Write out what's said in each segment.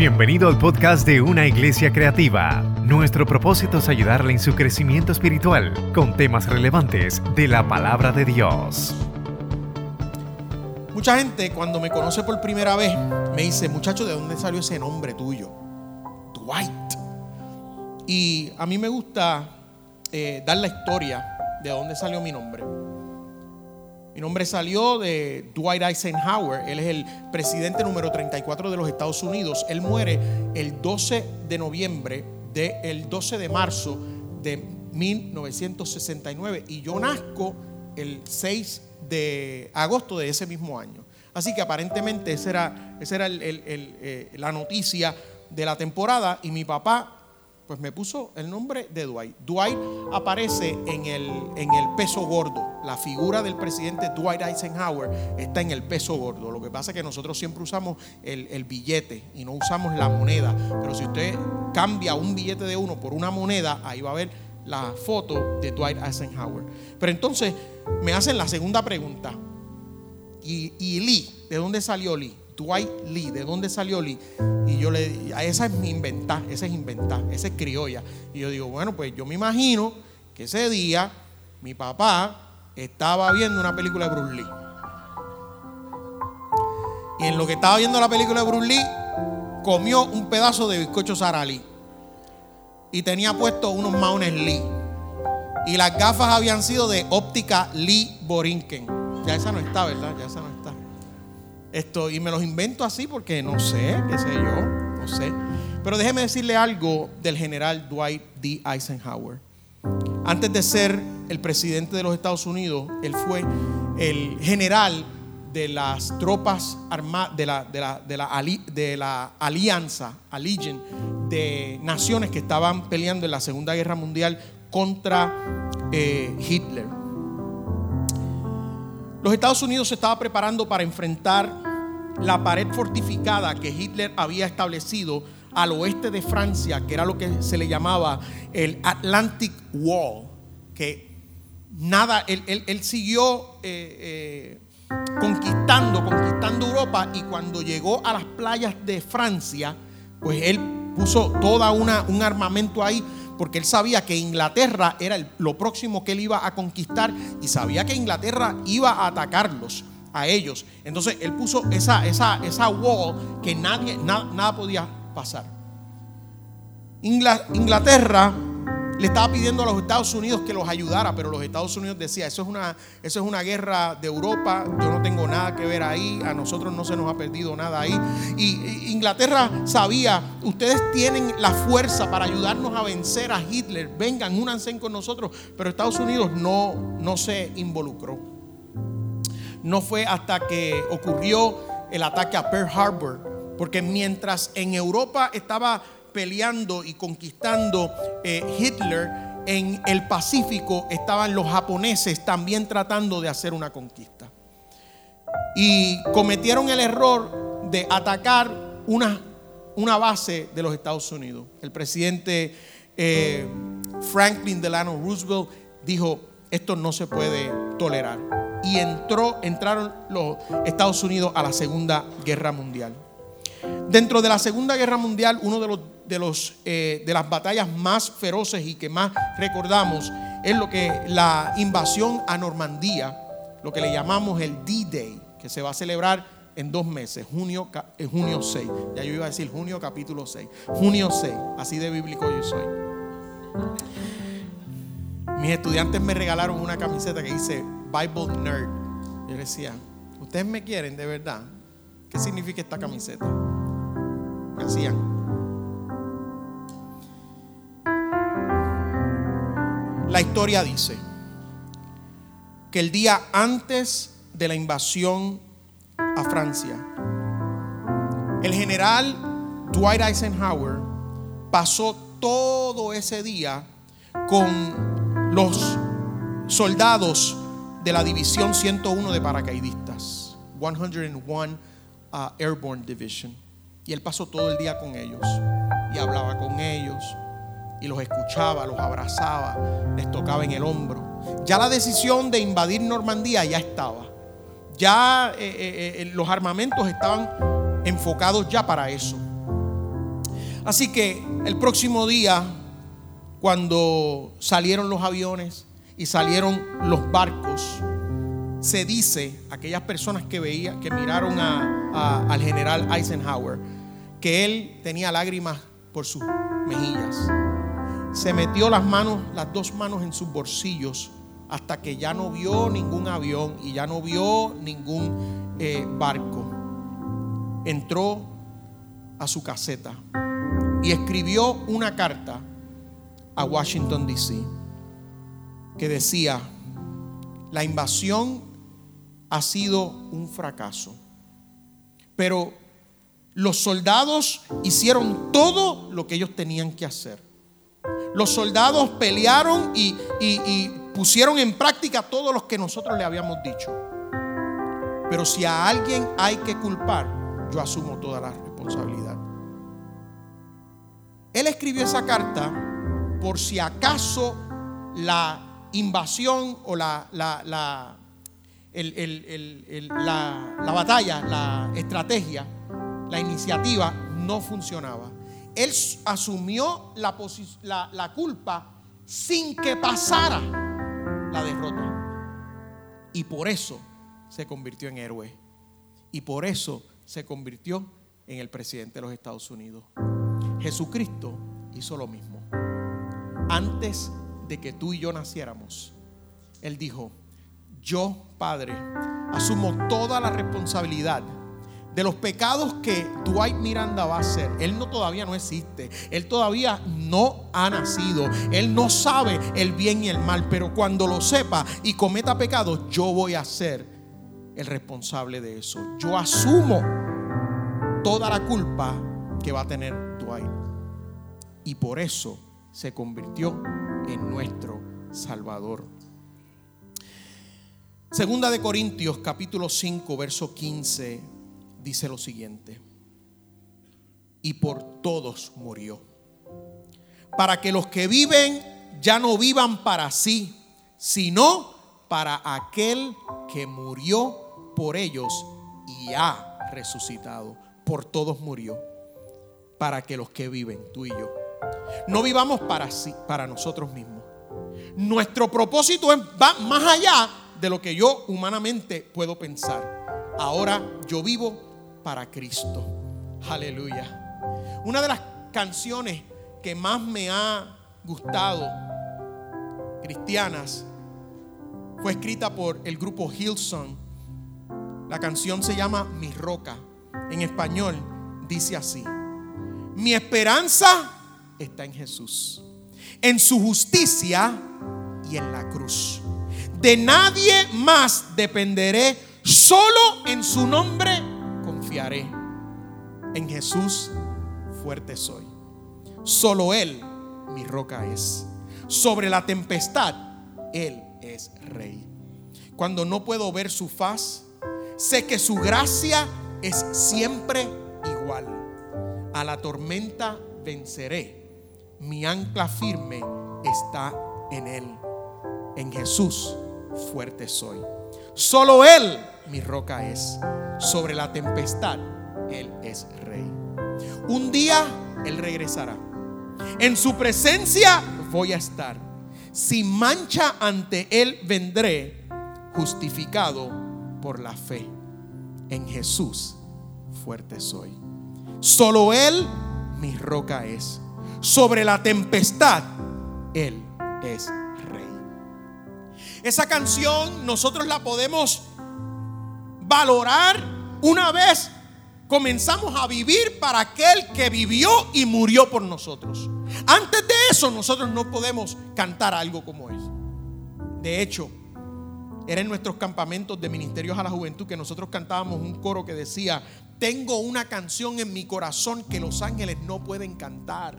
Bienvenido al podcast de Una Iglesia Creativa. Nuestro propósito es ayudarle en su crecimiento espiritual con temas relevantes de la palabra de Dios. Mucha gente cuando me conoce por primera vez me dice, muchacho, ¿de dónde salió ese nombre tuyo? Dwight. Y a mí me gusta eh, dar la historia de dónde salió mi nombre. Mi nombre salió de Dwight Eisenhower. Él es el presidente número 34 de los Estados Unidos. Él muere el 12 de noviembre del 12 de marzo de 1969 y yo nazco el 6 de agosto de ese mismo año. Así que aparentemente esa era, era eh, la noticia de la temporada y mi papá pues me puso el nombre de Dwight. Dwight aparece en el, en el peso gordo. La figura del presidente Dwight Eisenhower está en el peso gordo. Lo que pasa es que nosotros siempre usamos el, el billete y no usamos la moneda. Pero si usted cambia un billete de uno por una moneda, ahí va a ver la foto de Dwight Eisenhower. Pero entonces me hacen la segunda pregunta. ¿Y, y Lee? ¿De dónde salió Lee? Dwight Lee, ¿de dónde salió Lee? Y yo le digo, esa es mi inventar, esa es inventar, esa es criolla. Y yo digo, bueno, pues yo me imagino que ese día mi papá estaba viendo una película de Bruce Lee. Y en lo que estaba viendo la película de Bruce Lee, comió un pedazo de bizcocho Sarali. Y tenía puesto unos maones Lee. Y las gafas habían sido de óptica Lee Borinquen. Ya esa no está, ¿verdad? Ya esa no está. Esto, y me los invento así porque no sé, qué sé yo, no sé. Pero déjeme decirle algo del general Dwight D. Eisenhower. Antes de ser el presidente de los Estados Unidos, él fue el general de las tropas armadas, de la, de, la, de, la, de la alianza, de naciones que estaban peleando en la Segunda Guerra Mundial contra eh, Hitler. Los Estados Unidos se estaba preparando para enfrentar la pared fortificada que Hitler había establecido al oeste de Francia, que era lo que se le llamaba el Atlantic Wall, que nada, él, siguió eh, eh, conquistando, conquistando Europa y cuando llegó a las playas de Francia, pues él puso toda una, un armamento ahí porque él sabía que Inglaterra era lo próximo que él iba a conquistar y sabía que Inglaterra iba a atacarlos a ellos. Entonces él puso esa, esa, esa wall que nadie, nada podía pasar. Inglaterra le estaba pidiendo a los Estados Unidos que los ayudara, pero los Estados Unidos decía, eso es una, eso es una guerra de Europa, yo no tengo nada que ver ahí, a nosotros no se nos ha perdido nada ahí. Y Inglaterra sabía, ustedes tienen la fuerza para ayudarnos a vencer a Hitler, vengan, únanse con nosotros, pero Estados Unidos no, no se involucró. No fue hasta que ocurrió el ataque a Pearl Harbor, porque mientras en Europa estaba peleando y conquistando eh, Hitler, en el Pacífico estaban los japoneses también tratando de hacer una conquista. Y cometieron el error de atacar una, una base de los Estados Unidos. El presidente eh, Franklin Delano Roosevelt dijo, esto no se puede tolerar. Y entró, entraron los Estados Unidos a la Segunda Guerra Mundial. Dentro de la Segunda Guerra Mundial, uno de, los, de, los, eh, de las batallas más feroces y que más recordamos es lo que la invasión a Normandía, lo que le llamamos el D-Day, que se va a celebrar en dos meses, junio, eh, junio 6. Ya yo iba a decir junio capítulo 6. Junio 6, así de bíblico yo soy. Mis estudiantes me regalaron una camiseta que dice Bible Nerd. Yo decía, ¿ustedes me quieren de verdad? ¿Qué significa esta camiseta? Hacían. La historia dice que el día antes de la invasión a Francia, el general Dwight Eisenhower pasó todo ese día con los soldados de la División 101 de paracaidistas, 101 Airborne Division. Y él pasó todo el día con ellos y hablaba con ellos y los escuchaba, los abrazaba, les tocaba en el hombro. Ya la decisión de invadir Normandía ya estaba. Ya eh, eh, eh, los armamentos estaban enfocados ya para eso. Así que el próximo día, cuando salieron los aviones y salieron los barcos, se dice, aquellas personas que veían, que miraron al general Eisenhower, que él tenía lágrimas por sus mejillas. Se metió las manos, las dos manos en sus bolsillos hasta que ya no vio ningún avión y ya no vio ningún eh, barco. Entró a su caseta y escribió una carta a Washington, D.C. que decía, la invasión ha sido un fracaso, pero los soldados hicieron todo lo que ellos tenían que hacer. Los soldados pelearon y, pusieron en práctica todo lo que nosotros le habíamos dicho. Pero si a alguien hay que culpar, yo asumo toda la responsabilidad. Él escribió esa carta por si acaso la invasión o la, la, la, la batalla, la estrategia, la iniciativa no funcionaba. Él asumió la, culpa sin que pasara la derrota. Y por eso se convirtió en héroe. Y por eso se convirtió en el presidente de los Estados Unidos. Jesucristo hizo lo mismo. Antes de que tú y yo naciéramos, Él dijo, yo, Padre, asumo toda la responsabilidad de los pecados que Dwight Miranda va a hacer. Él no todavía no existe. Él todavía no ha nacido. Él no sabe el bien y el mal. Pero cuando lo sepa y cometa pecados, yo voy a ser el responsable de eso. Yo asumo toda la culpa que va a tener Dwight. Y por eso se convirtió en nuestro Salvador. Segunda de Corintios capítulo 5 verso 15 dice lo siguiente, y por todos murió, para que los que viven ya no vivan para sí, sino para aquel que murió por ellos y ha resucitado. Por todos murió, para que los que viven, tú y yo, no vivamos para sí, para nosotros mismos. Nuestro propósito va más allá de lo que yo humanamente puedo pensar. Ahora yo vivo para Cristo. Aleluya. Una de las canciones que más me ha gustado, cristianas, fue escrita por el grupo Hillsong. La canción se llama Mi Roca. En español dice así. Mi esperanza está en Jesús, en su justicia y en la cruz. De nadie más dependeré, solo en su nombre En Jesús fuerte soy. Solo Él mi roca es. Sobre la tempestad, Él es rey. Cuando no puedo ver su faz, sé que su gracia es siempre igual. A la tormenta venceré. Mi ancla firme está en Él. En Jesús fuerte soy. Solo Él mi roca es. Sobre la tempestad, Él es rey. Un día Él regresará. En su presencia voy a estar. Sin mancha ante Él vendré, justificado por la fe. En Jesús fuerte soy. Solo Él mi roca es. Sobre la tempestad, Él es rey. Esa canción nosotros la podemos valorar una vez comenzamos a vivir para aquel que vivió y murió por nosotros. Antes de eso nosotros no podemos cantar algo como es. De hecho, era en nuestros campamentos de ministerios a la juventud que nosotros cantábamos un coro que decía, tengo una canción en mi corazón que los ángeles no pueden cantar.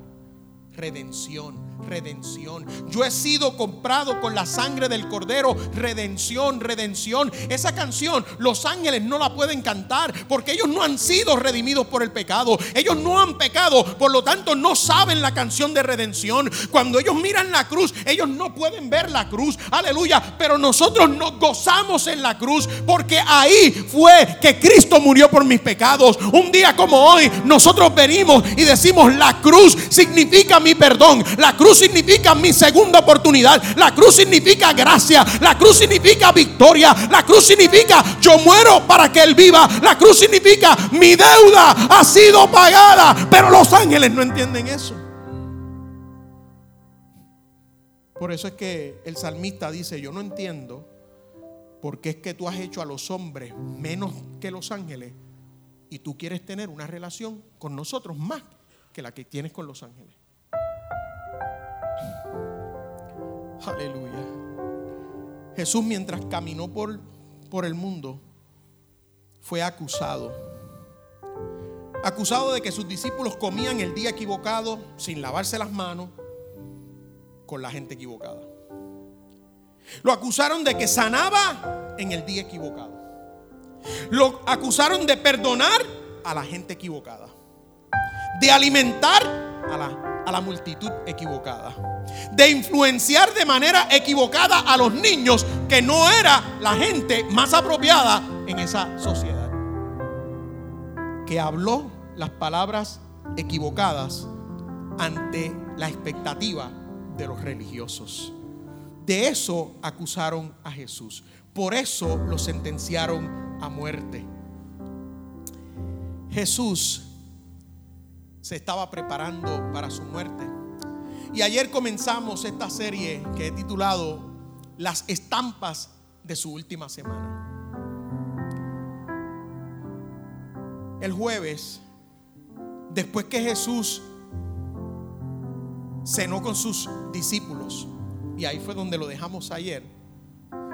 Redención, redención. Yo he sido comprado con la sangre del cordero, redención, redención. Esa canción los ángeles no la pueden cantar porque ellos no han sido redimidos por el pecado. Ellos no han pecado, por lo tanto no saben la canción de redención. Cuando ellos miran la cruz, ellos no pueden ver la cruz. Aleluya, pero nosotros nos gozamos en la cruz porque ahí fue que Cristo murió por mis pecados. Un día como hoy nosotros venimos y decimos la cruz significa mi perdón. La cruz significa mi segunda oportunidad. La cruz significa gracia. La cruz significa victoria. La cruz significa yo muero para que Él viva. La cruz significa mi deuda ha sido pagada. Pero los ángeles no entienden eso. Por eso es que el salmista dice, yo no entiendo por qué es que tú has hecho a los hombres menos que los ángeles y tú quieres tener una relación con nosotros más que la que tienes con los ángeles. Aleluya. Jesús mientras caminó por, por el mundo fue acusado. Acusado de que sus discípulos comían el día equivocado sin lavarse las manos con la gente equivocada. Lo acusaron de que sanaba en el día equivocado. Lo acusaron de perdonar a la gente equivocada. De alimentar a la, a la multitud equivocada de influenciar de manera equivocada a los niños que no era la gente más apropiada en esa sociedad. Que habló las palabras equivocadas ante la expectativa de los religiosos. De eso acusaron a Jesús. Por eso lo sentenciaron a muerte. Jesús se estaba preparando para su muerte. Y ayer comenzamos esta serie que he titulado Las estampas de su última semana. El jueves, después que Jesús cenó con sus discípulos, y ahí fue donde lo dejamos ayer,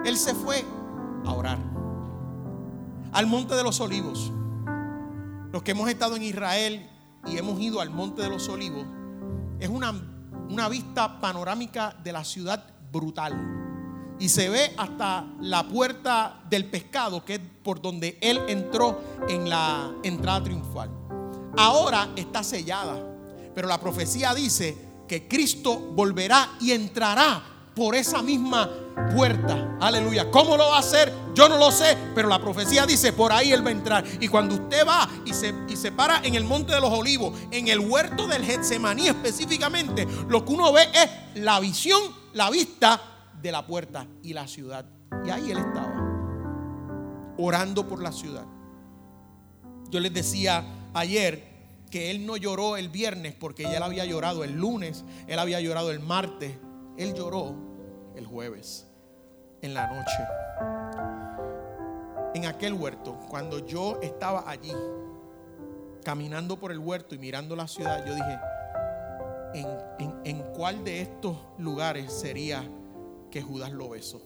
Él se fue a orar al monte de los olivos. Los que hemos estado en Israel y hemos ido al monte de los olivos, es una una vista panorámica de la ciudad brutal. Y se ve hasta la puerta del pescado, que es por donde él entró en la entrada triunfal. Ahora está sellada, pero la profecía dice que Cristo volverá y entrará por esa misma puerta. Aleluya. ¿Cómo lo va a hacer? Yo no lo sé, pero la profecía dice, por ahí Él va a entrar. Y cuando usted va y se, y se para en el Monte de los Olivos, en el huerto del Getsemaní específicamente, lo que uno ve es la visión, la vista de la puerta y la ciudad. Y ahí Él estaba, orando por la ciudad. Yo les decía ayer que Él no lloró el viernes porque ya Él había llorado el lunes, Él había llorado el martes, Él lloró el jueves, en la noche. En aquel huerto, cuando yo estaba allí, caminando por el huerto y mirando la ciudad, yo dije, ¿en, en, cuál de estos lugares sería que Judas lo besó?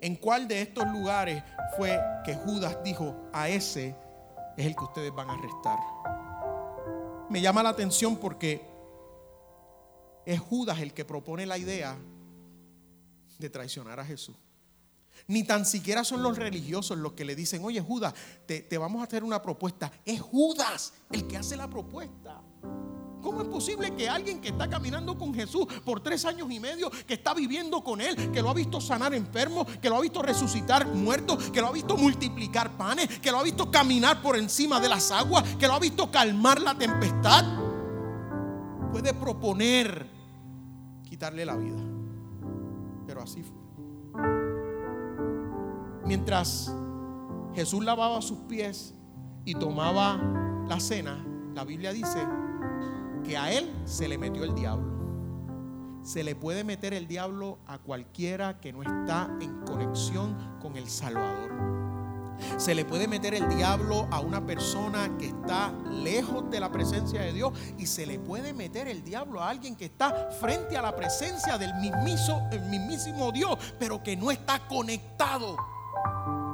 ¿En cuál de estos lugares fue que Judas dijo, a ese es el que ustedes van a arrestar? Me llama la atención porque es Judas el que propone la idea de traicionar a Jesús. Ni tan siquiera son los religiosos los que le dicen, oye Judas, te, vamos a hacer una propuesta. Es Judas el que hace la propuesta. ¿Cómo es posible que alguien que está caminando con Jesús por tres años y medio, que está viviendo con Él, que lo ha visto sanar enfermos, que lo ha visto resucitar muertos, que lo ha visto multiplicar panes, que lo ha visto caminar por encima de las aguas, que lo ha visto calmar la tempestad, puede proponer quitarle la vida? Pero así fue. Mientras Jesús lavaba sus pies y tomaba la cena, la Biblia dice que a él se le metió el diablo. Se le puede meter el diablo a cualquiera que no está en conexión con el Salvador. Se le puede meter el diablo a una persona que está lejos de la presencia de Dios y se le puede meter el diablo a alguien que está frente a la presencia del mismísimo, Dios, pero que no está conectado.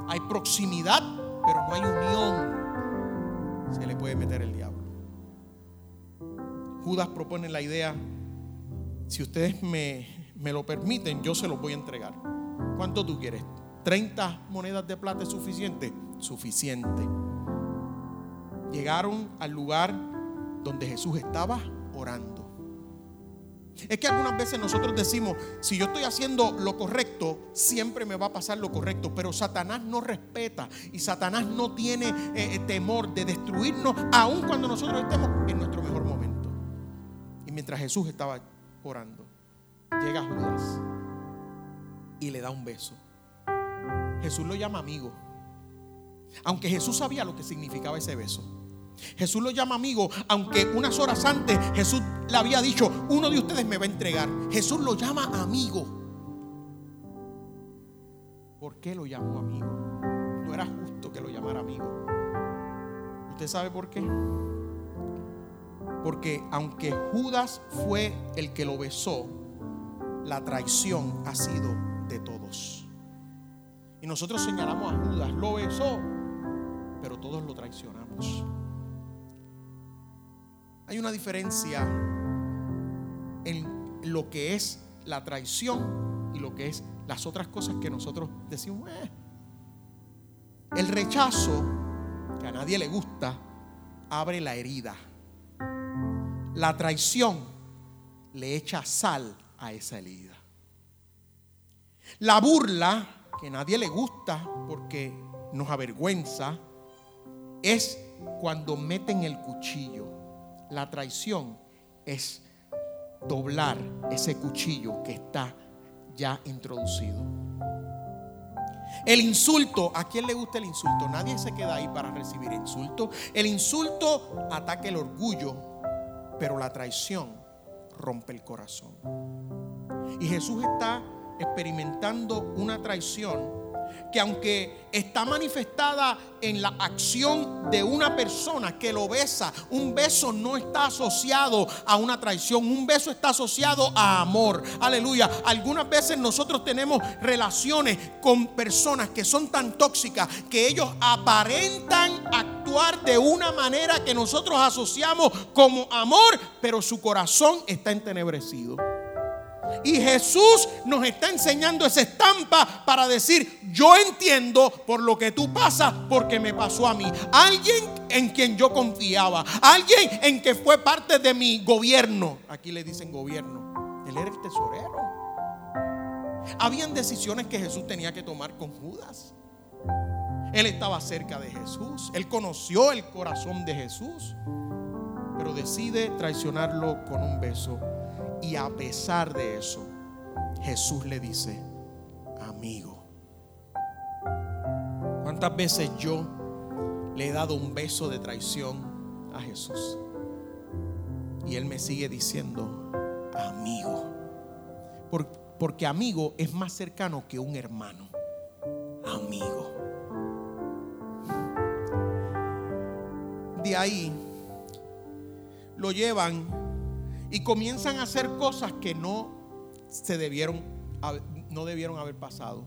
Hay proximidad, pero no hay unión. Se le puede meter el diablo. Judas propone la idea si ustedes me, me lo permiten, yo se los voy a entregar. ¿Cuánto tú quieres? ¿30 monedas de plata es suficiente? Suficiente. Llegaron al lugar donde Jesús estaba orando. Es que algunas veces nosotros decimos, si yo estoy haciendo lo correcto, siempre me va a pasar lo correcto, pero Satanás no respeta y Satanás no tiene eh, eh, temor de destruirnos, aun cuando nosotros estemos en nuestro mejor momento. Y mientras Jesús estaba orando, llega Judas y le da un beso. Jesús lo llama amigo, aunque Jesús sabía lo que significaba ese beso. Jesús lo llama amigo, aunque unas horas antes Jesús le había dicho, uno de ustedes me va a entregar. Jesús lo llama amigo. ¿Por qué lo llamó amigo? No era justo que lo llamara amigo. ¿Usted sabe por qué? Porque aunque Judas fue el que lo besó, la traición ha sido. Y nosotros señalamos a Judas, lo besó, pero todos lo traicionamos. Hay una diferencia en lo que es la traición y lo que es las otras cosas que nosotros decimos. Eh". El rechazo, que a nadie le gusta, abre la herida. La traición le echa sal a esa herida. La burla, que nadie le gusta porque nos avergüenza, es cuando meten el cuchillo la traición es doblar ese cuchillo que está ya introducido. El insulto, ¿a quién le gusta el insulto? Nadie se queda ahí para recibir insulto. El insulto ataca el orgullo, pero la traición rompe el corazón. Y Jesús está experimentando una traición que aunque está manifestada en la acción de una persona que lo besa, un beso no está asociado a una traición, un beso está asociado a amor. Aleluya. Algunas veces nosotros tenemos relaciones con personas que son tan tóxicas que ellos aparentan actuar de una manera que nosotros asociamos como amor, pero su corazón está entenebrecido. Y Jesús nos está enseñando esa estampa para decir, yo entiendo por lo que tú pasas, porque me pasó a mí. Alguien en quien yo confiaba, alguien en que fue parte de mi gobierno. Aquí le dicen gobierno. Él era el tesorero. Habían decisiones que Jesús tenía que tomar con Judas. Él estaba cerca de Jesús. Él conoció el corazón de Jesús. Pero decide traicionarlo con un beso y a pesar de eso, Jesús le dice, amigo, ¿cuántas veces yo le he dado un beso de traición a Jesús? Y él me sigue diciendo, amigo. porque amigo es más cercano que un hermano. Amigo. De ahí lo llevan y comienzan a hacer cosas que no se debieron no debieron haber pasado.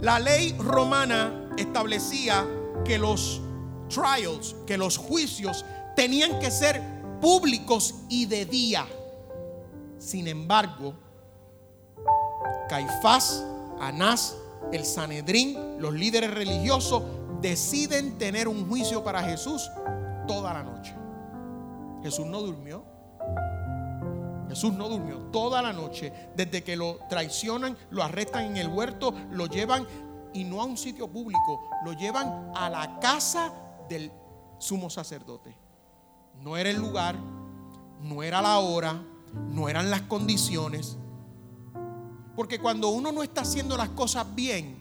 La ley romana establecía que los trials, que los juicios tenían que ser públicos y de día. Sin embargo, Caifás, Anás, el Sanedrín, los líderes religiosos deciden tener un juicio para Jesús toda la noche. Jesús no durmió. Jesús no durmió toda la noche. Desde que lo traicionan, lo arrestan en el huerto, lo llevan y no a un sitio público, lo llevan a la casa del sumo sacerdote. No era el lugar, no era la hora, no eran las condiciones. Porque cuando uno no está haciendo las cosas bien,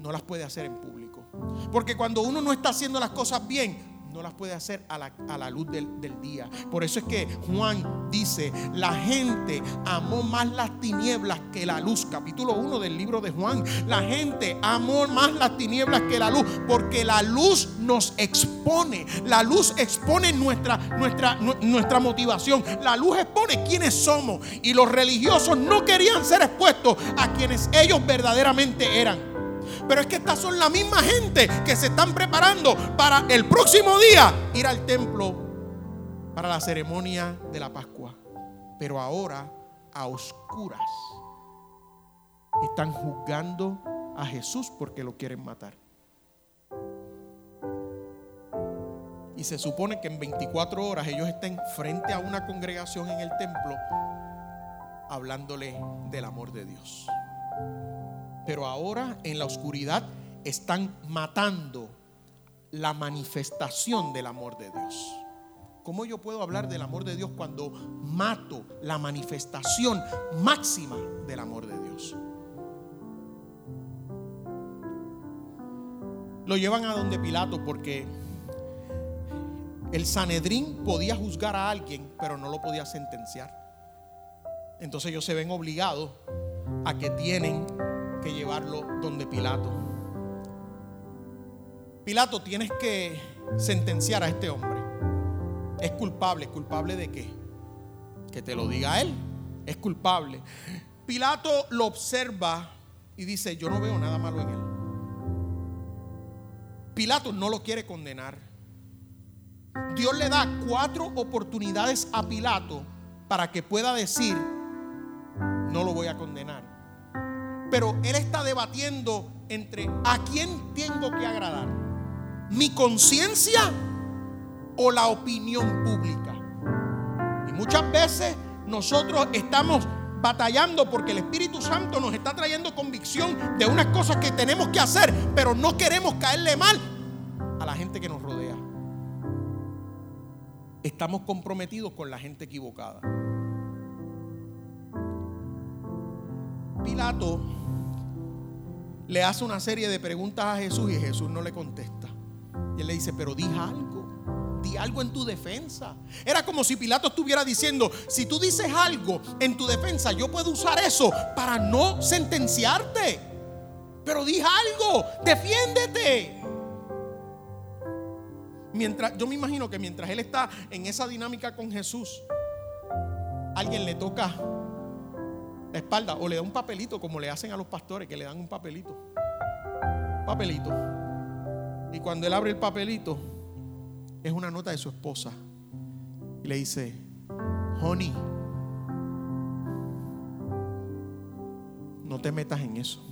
no las puede hacer en público. Porque cuando uno no está haciendo las cosas bien, no las puede hacer a la, luz del, del, día. Por eso es que Juan dice, la gente amó más las tinieblas que la luz. Capítulo 1 del libro de Juan. La gente amó más las tinieblas que la luz, porque la luz nos expone. La luz expone nuestra, nuestra, nuestra motivación. La luz expone quiénes somos. Y los religiosos no querían ser expuestos a quienes ellos verdaderamente eran. Pero es que estas son la misma gente que se están preparando para el próximo día ir al templo para la ceremonia de la Pascua. pero ahora a oscuras están juzgando a Jesús porque lo quieren matar. Y se supone que en 24 horas ellos estén frente a una congregación en el templo hablándole del amor de Dios. Pero ahora en la oscuridad están matando la manifestación del amor de Dios. ¿Cómo yo puedo hablar del amor de Dios cuando mato la manifestación máxima del amor de Dios? Lo llevan a donde Pilato porque el Sanedrín podía juzgar a alguien, pero no lo podía sentenciar. Entonces ellos se ven obligados a que tienen llevarlo donde Pilato. Pilato, tienes que sentenciar a este hombre. Es culpable. ¿Culpable de qué? Que te lo diga él. Es culpable. Pilato lo observa y dice, yo no veo nada malo en él. Pilato no lo quiere condenar. Dios le da cuatro oportunidades a Pilato para que pueda decir, no lo voy a condenar. Pero él está debatiendo entre a quién tengo que agradar, mi conciencia o la opinión pública. Y muchas veces nosotros estamos batallando porque el Espíritu Santo nos está trayendo convicción de unas cosas que tenemos que hacer, pero no queremos caerle mal a la gente que nos rodea estamos comprometidos con la gente equivocada. Pilato le hace una serie de preguntas a Jesús y Jesús no le contesta. Y él le dice, pero di algo, di algo en tu defensa. Era como si Pilato estuviera diciendo, si tú dices algo en tu defensa, yo puedo usar eso para no sentenciarte. Pero di algo, defiéndete. Mientras, yo me imagino que mientras él está en esa dinámica con Jesús, alguien le toca la espalda o le da un papelito como le hacen a los pastores que le dan un papelito. Papelito. Y cuando él abre el papelito, es una nota de su esposa. Y le dice, honey, no te metas en eso.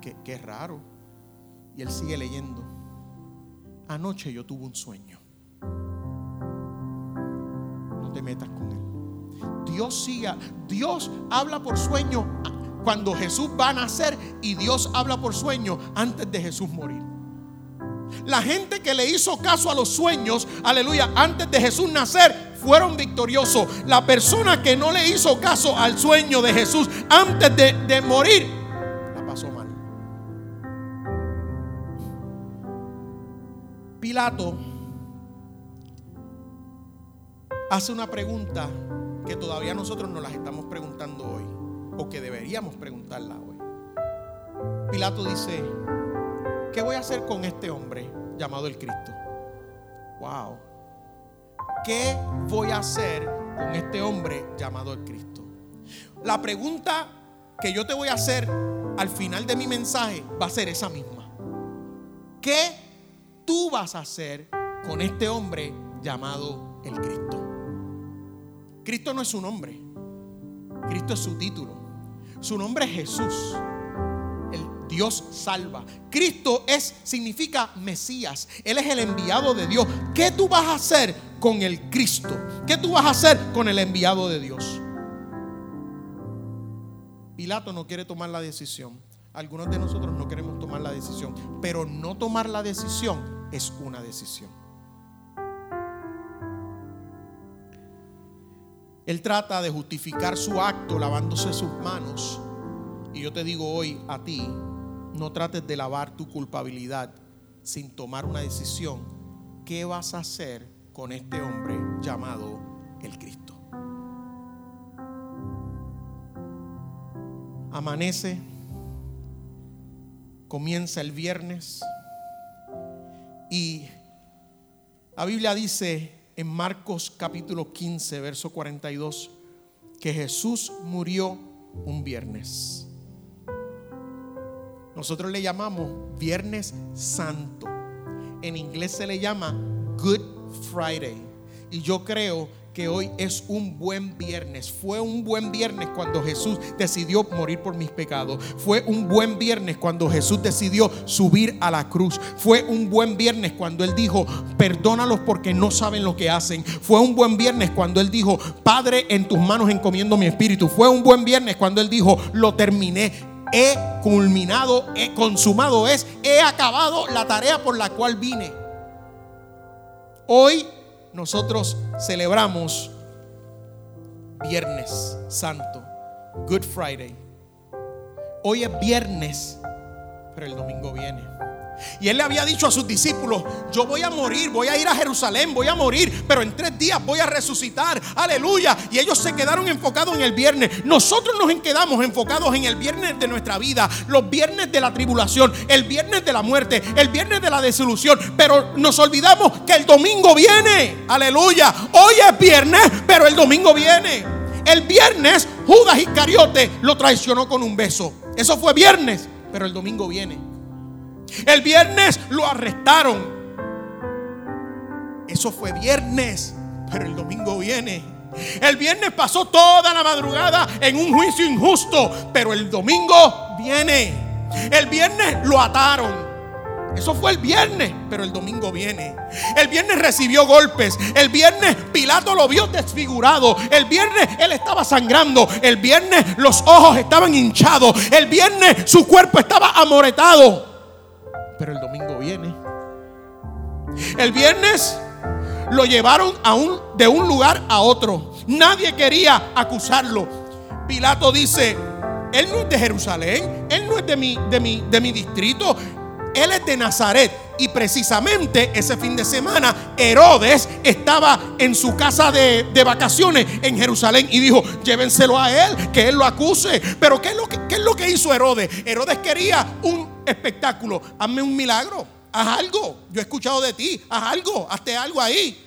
Qué, qué raro. Y él sigue leyendo. Anoche yo tuve un sueño. Metas con él. Dios siga. Dios habla por sueño cuando Jesús va a nacer y Dios habla por sueño antes de Jesús morir. La gente que le hizo caso a los sueños, aleluya, antes de Jesús nacer, fueron victoriosos. La persona que no le hizo caso al sueño de Jesús antes de, morir, Pilato hace una pregunta que todavía nosotros nos las estamos preguntando hoy, o que deberíamos preguntarla hoy. Pilato dice, ¿qué voy a hacer con este hombre llamado el Cristo? Wow. ¿Qué voy a hacer con este hombre llamado el Cristo? La pregunta que yo te voy a hacer al final de mi mensaje va a ser esa misma. ¿Qué tú vas a hacer con este hombre llamado el Cristo. Cristo no es su nombre, Cristo es su título. Su nombre es Jesús. El Dios salva. Cristo es significa Mesías. Él es el enviado de Dios. ¿Qué tú vas a hacer con el Cristo? ¿Qué tú vas a hacer con el enviado de Dios? Pilato no quiere tomar la decisión. Algunos de nosotros no queremos tomar la decisión, pero no tomar la decisión es una decisión. Él trata de justificar su acto lavándose sus manos. Y yo te digo hoy a ti, no trates de lavar tu culpabilidad sin tomar una decisión. ¿Qué vas a hacer con este hombre llamado el Cristo? Amanece, comienza el viernes. Y la Biblia dice en Marcos capítulo 15, verso 42, que Jesús murió un viernes. Nosotros le llamamos Viernes Santo. En inglés se le llama Good Friday. Y yo creo que hoy es un buen viernes. Fue un buen viernes cuando Jesús decidió morir por mis pecados. Fue un buen viernes cuando Jesús decidió subir a la cruz. Fue un buen viernes cuando Él dijo, perdónalos porque no saben lo que hacen. Fue un buen viernes cuando Él dijo, Padre, en tus manos encomiendo mi espíritu. Fue un buen viernes cuando Él dijo, lo terminé. He culminado, he consumado es, he acabado la tarea por la cual vine. Hoy nosotros celebramos Viernes Santo, Good Friday. Hoy es viernes, pero el domingo viene. Y él le había dicho a sus discípulos, yo voy a morir, voy a ir a Jerusalén, voy a morir, pero en tres días voy a resucitar. Aleluya. Y ellos se quedaron enfocados en el viernes. Nosotros nos quedamos enfocados en el viernes de nuestra vida, los viernes de la tribulación, el viernes de la muerte, el viernes de la desilusión. Pero nos olvidamos que el domingo viene. Aleluya. Hoy es viernes, pero el domingo viene. El viernes Judas Iscariote lo traicionó con un beso. Eso fue viernes, pero el domingo viene. El viernes lo arrestaron. Eso fue viernes, pero el domingo viene. El viernes pasó toda la madrugada en un juicio injusto, pero el domingo viene. El viernes lo ataron. Eso fue el viernes, pero el domingo viene. El viernes recibió golpes. El viernes Pilato lo vio desfigurado. El viernes él estaba sangrando. El viernes los ojos estaban hinchados. El viernes su cuerpo estaba amoretado pero el domingo viene. El viernes lo llevaron de un lugar a otro. Nadie quería acusarlo. Pilato dice, él no es de Jerusalén, él no es de mi, distrito, él es de Nazaret. Y precisamente ese fin de semana Herodes estaba en su casa de, vacaciones en Jerusalén y dijo, llévenselo a él, que él lo acuse. Pero ¿qué es lo que, qué es lo que hizo Herodes? Herodes quería un espectáculo. Hazme un milagro. Haz algo. Yo he escuchado de ti. Haz algo. Hazte algo ahí.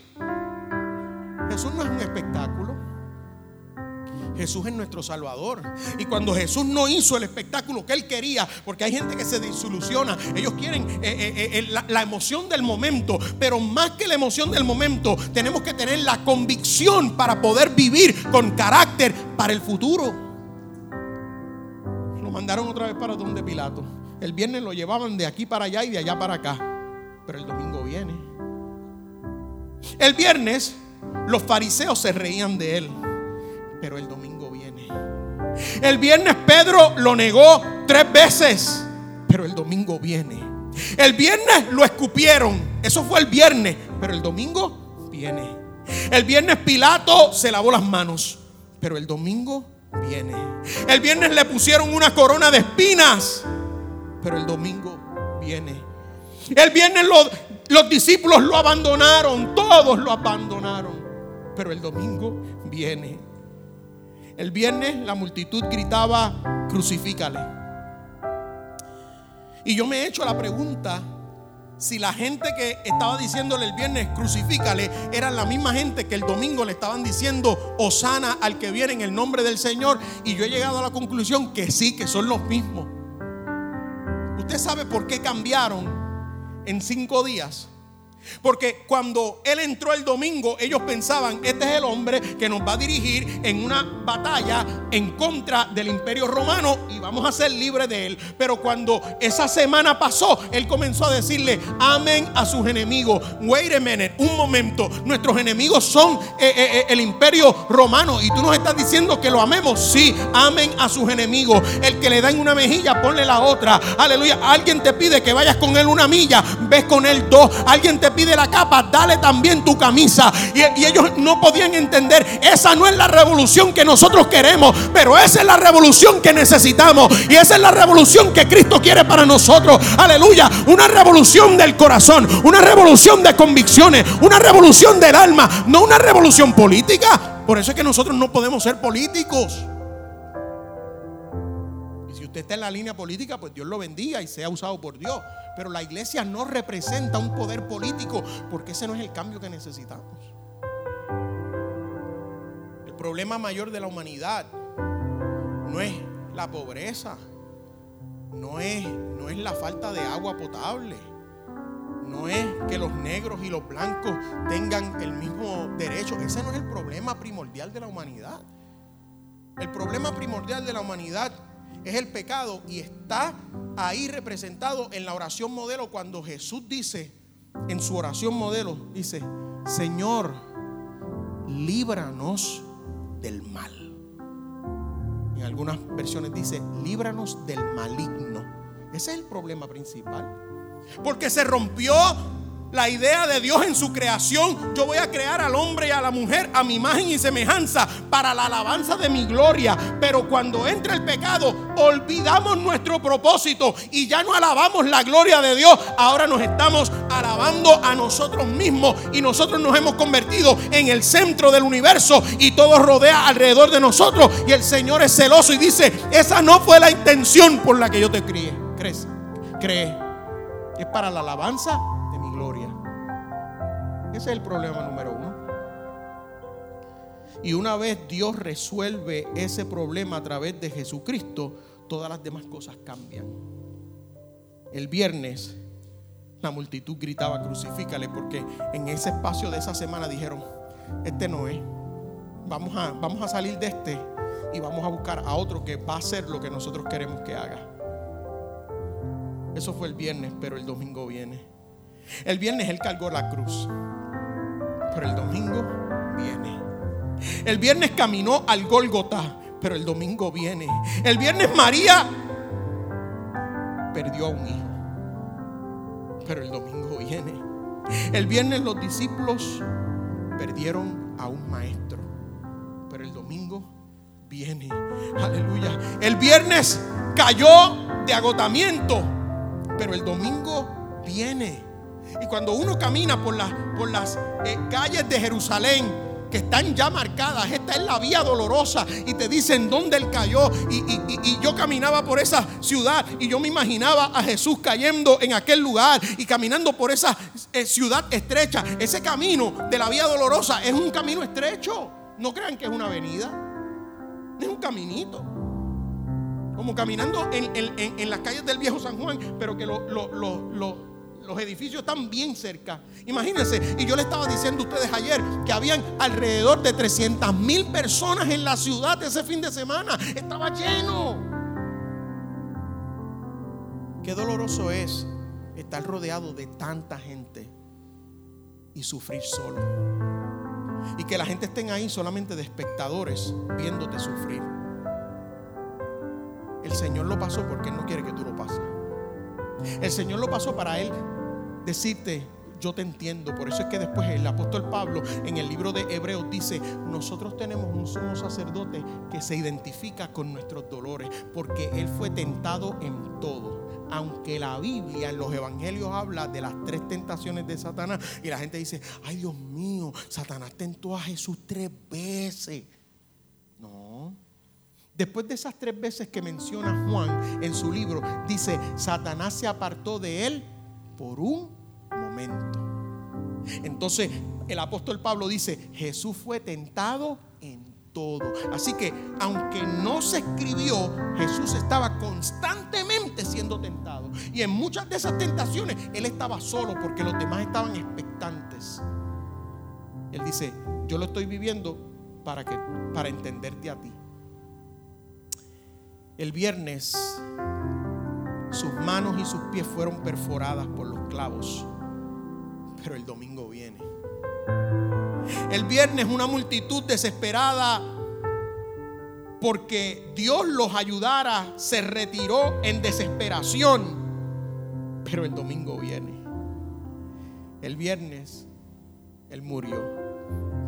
Jesús no es un espectáculo. Jesús es nuestro Salvador. Y cuando Jesús no hizo el espectáculo que Él quería, porque hay gente que se desilusiona, ellos quieren eh, eh, eh, la, la emoción del momento, pero más que la emoción del momento, tenemos que tener la convicción para poder vivir con carácter para el futuro. Lo mandaron otra vez para donde Pilato. El viernes lo llevaban de aquí para allá y de allá para acá. Pero el domingo viene. El viernes los fariseos se reían de él. Pero el domingo viene. El viernes Pedro lo negó tres veces. Pero el domingo viene. El viernes lo escupieron. Eso fue el viernes. Pero el domingo viene. El viernes Pilato se lavó las manos. Pero el domingo viene. El viernes le pusieron una corona de espinas pero el domingo viene. El viernes los, los discípulos lo abandonaron, todos lo abandonaron, pero el domingo viene. El viernes la multitud gritaba, crucifícale. Y yo me he hecho la pregunta, si la gente que estaba diciéndole el viernes, crucifícale, eran la misma gente que el domingo le estaban diciendo, Osana al que viene en el nombre del Señor. Y yo he llegado a la conclusión que sí, que son los mismos. ¿Usted sabe por qué cambiaron en cinco días? Porque cuando él entró el domingo, ellos pensaban, este es el hombre que nos va a dirigir en una batalla en contra del imperio romano y vamos a ser libres de él. Pero cuando esa semana pasó, él comenzó a decirle, amen a sus enemigos. Wait a minute, un momento, nuestros enemigos son eh, eh, eh, el imperio romano y tú nos estás diciendo que lo amemos. Sí, amen a sus enemigos. El que le da en una mejilla, ponle la otra. Aleluya. Alguien te pide que vayas con él una milla, ves con él dos. Alguien te pide la capa, dale también tu camisa. Y, ellos no podían entender, esa no es la revolución que nosotros queremos, pero esa es la revolución que necesitamos. Y esa es la revolución que Cristo quiere para nosotros. Aleluya. Una revolución del corazón, una revolución de convicciones, una revolución del alma, no una revolución política. Por eso es que nosotros no podemos ser políticos. Usted está en la línea política, pues Dios lo bendiga y sea usado por Dios. Pero la iglesia no representa un poder político porque ese no es el cambio que necesitamos. El problema mayor de la humanidad no es la pobreza, no es, no es la falta de agua potable. no es que los negros y los blancos tengan el mismo derecho. Ese no es el problema primordial de la humanidad. El problema primordial de la humanidad es el pecado y está ahí representado en la oración modelo cuando Jesús dice, en su oración modelo, dice, Señor, líbranos del mal. En algunas versiones dice, líbranos del maligno. Ese es el problema principal. Porque se rompió la idea de Dios en su creación. Yo voy a crear al hombre y a la mujer a mi imagen y semejanza para la alabanza de mi gloria. Pero cuando entra el pecado, olvidamos nuestro propósito y ya no alabamos la gloria de Dios. Ahora nos estamos alabando a nosotros mismos y nosotros nos hemos convertido en el centro del universo y todo rodea alrededor de nosotros. Y el Señor es celoso y dice, esa no fue la intención por la que yo te crié. ¿Crees? Cree. Es para la alabanza Ese es el problema número uno. Y una vez Dios resuelve ese problema a través de Jesucristo, todas las demás cosas cambian. El viernes la multitud gritaba, crucifícale, porque en ese espacio de esa semana dijeron, este no es. Vamos a, vamos a salir de este y vamos a buscar a otro que va a hacer lo que nosotros queremos que haga. Eso fue el viernes, pero el domingo viene. El viernes él cargó la cruz. Pero el domingo viene. El viernes caminó al Gólgota. Pero el domingo viene. El viernes María perdió a un hijo. Pero el domingo viene. El viernes los discípulos perdieron a un maestro. Pero el domingo viene. Aleluya. El viernes cayó de agotamiento. Pero el domingo viene. Y cuando uno camina por, las, por las eh, calles de Jerusalén, que están ya marcadas. Esta es la vía dolorosa. Y te dicen dónde él cayó. Y, yo caminaba por esa ciudad y yo me imaginaba a Jesús cayendo en aquel lugar y caminando por esa eh, ciudad estrecha. Ese camino de la vía dolorosa es un camino estrecho. No crean que es una avenida. Es un caminito. Como caminando en, las calles del viejo San Juan, pero que lo, lo, lo los edificios están bien cerca. Imagínense, y yo le estaba diciendo a ustedes ayer que habían alrededor de 300 mil personas en la ciudad ese fin de semana. Estaba lleno. Qué doloroso es estar rodeado de tanta gente y sufrir solo. Y que la gente estén ahí solamente de espectadores viéndote sufrir. El Señor lo pasó porque Él no quiere que tú lo pases. El Señor lo pasó para Él decirte, yo te entiendo. Por eso es que después el apóstol Pablo en el libro de Hebreos dice, nosotros tenemos un sumo sacerdote que se identifica con nuestros dolores, porque él fue tentado en todo. Aunque la Biblia en los evangelios habla de las tres tentaciones de Satanás y la gente dice, ay Dios mío, Satanás tentó a Jesús tres veces. Después de esas tres veces que menciona Juan en su libro, dice, Satanás se apartó de él por un momento. Entonces el apóstol Pablo dice, Jesús fue tentado en todo. Así que aunque no se escribió, Jesús estaba constantemente siendo tentado. Y en muchas de esas tentaciones él estaba solo porque los demás estaban expectantes. Él dice, yo lo estoy viviendo para que para entenderte a ti. El viernes sus manos y sus pies fueron perforadas por los clavos. Pero el domingo viene. El viernes una multitud desesperada porque Dios los ayudara se retiró en desesperación. Pero el domingo viene. El viernes Él murió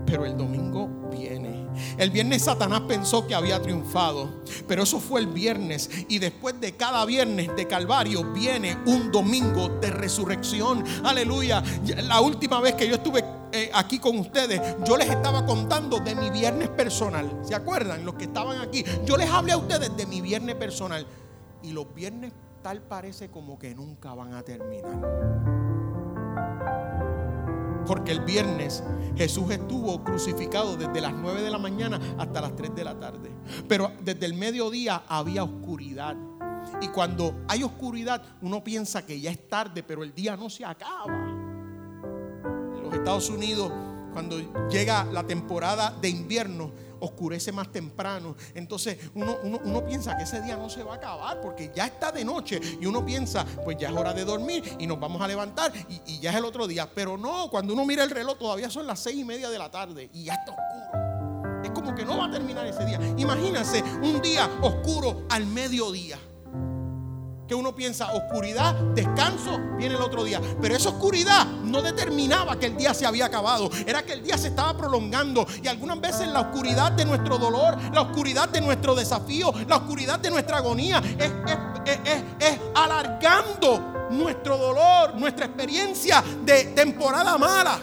pero el domingo viene. El viernes Satanás pensó que había triunfado, pero eso fue el viernes. Y después de cada viernes de Calvario viene un domingo de resurrección. Aleluya. La última vez que yo estuve eh, aquí con ustedes, yo les estaba contando de mi viernes personal. ¿Se acuerdan? Los que estaban aquí. Yo les hablé a ustedes de mi viernes personal. Y los viernes tal parece como que nunca van a terminar. Porque el viernes Jesús estuvo crucificado desde las 9 de la mañana hasta las 3 de la tarde. Pero desde el mediodía había oscuridad. Y cuando hay oscuridad, uno piensa que ya es tarde, pero el día no se acaba. En los Estados Unidos, cuando llega la temporada de invierno, oscurece más temprano. Entonces uno, uno, piensa que ese día no se va a acabar porque ya está de noche y uno piensa, pues ya es hora de dormir y nos vamos a levantar y, y ya es el otro día. Pero no, cuando uno mira el reloj todavía son las seis y media de la tarde y ya está oscuro. Es como que no va a terminar ese día. Imagínense un día oscuro al mediodía que uno piensa oscuridad, descanso, viene el otro día. Pero esa oscuridad no determinaba que el día se había acabado, era que el día se estaba prolongando. Y algunas veces la oscuridad de nuestro dolor, la oscuridad de nuestro desafío, la oscuridad de nuestra agonía es, es alargando nuestro dolor, nuestra experiencia de temporada mala.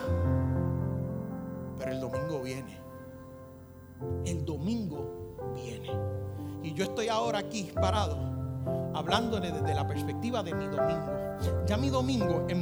Pero el domingo viene. El domingo viene. Y yo estoy ahora aquí parado hablándole desde la perspectiva de mi domingo. Ya mi domingo, en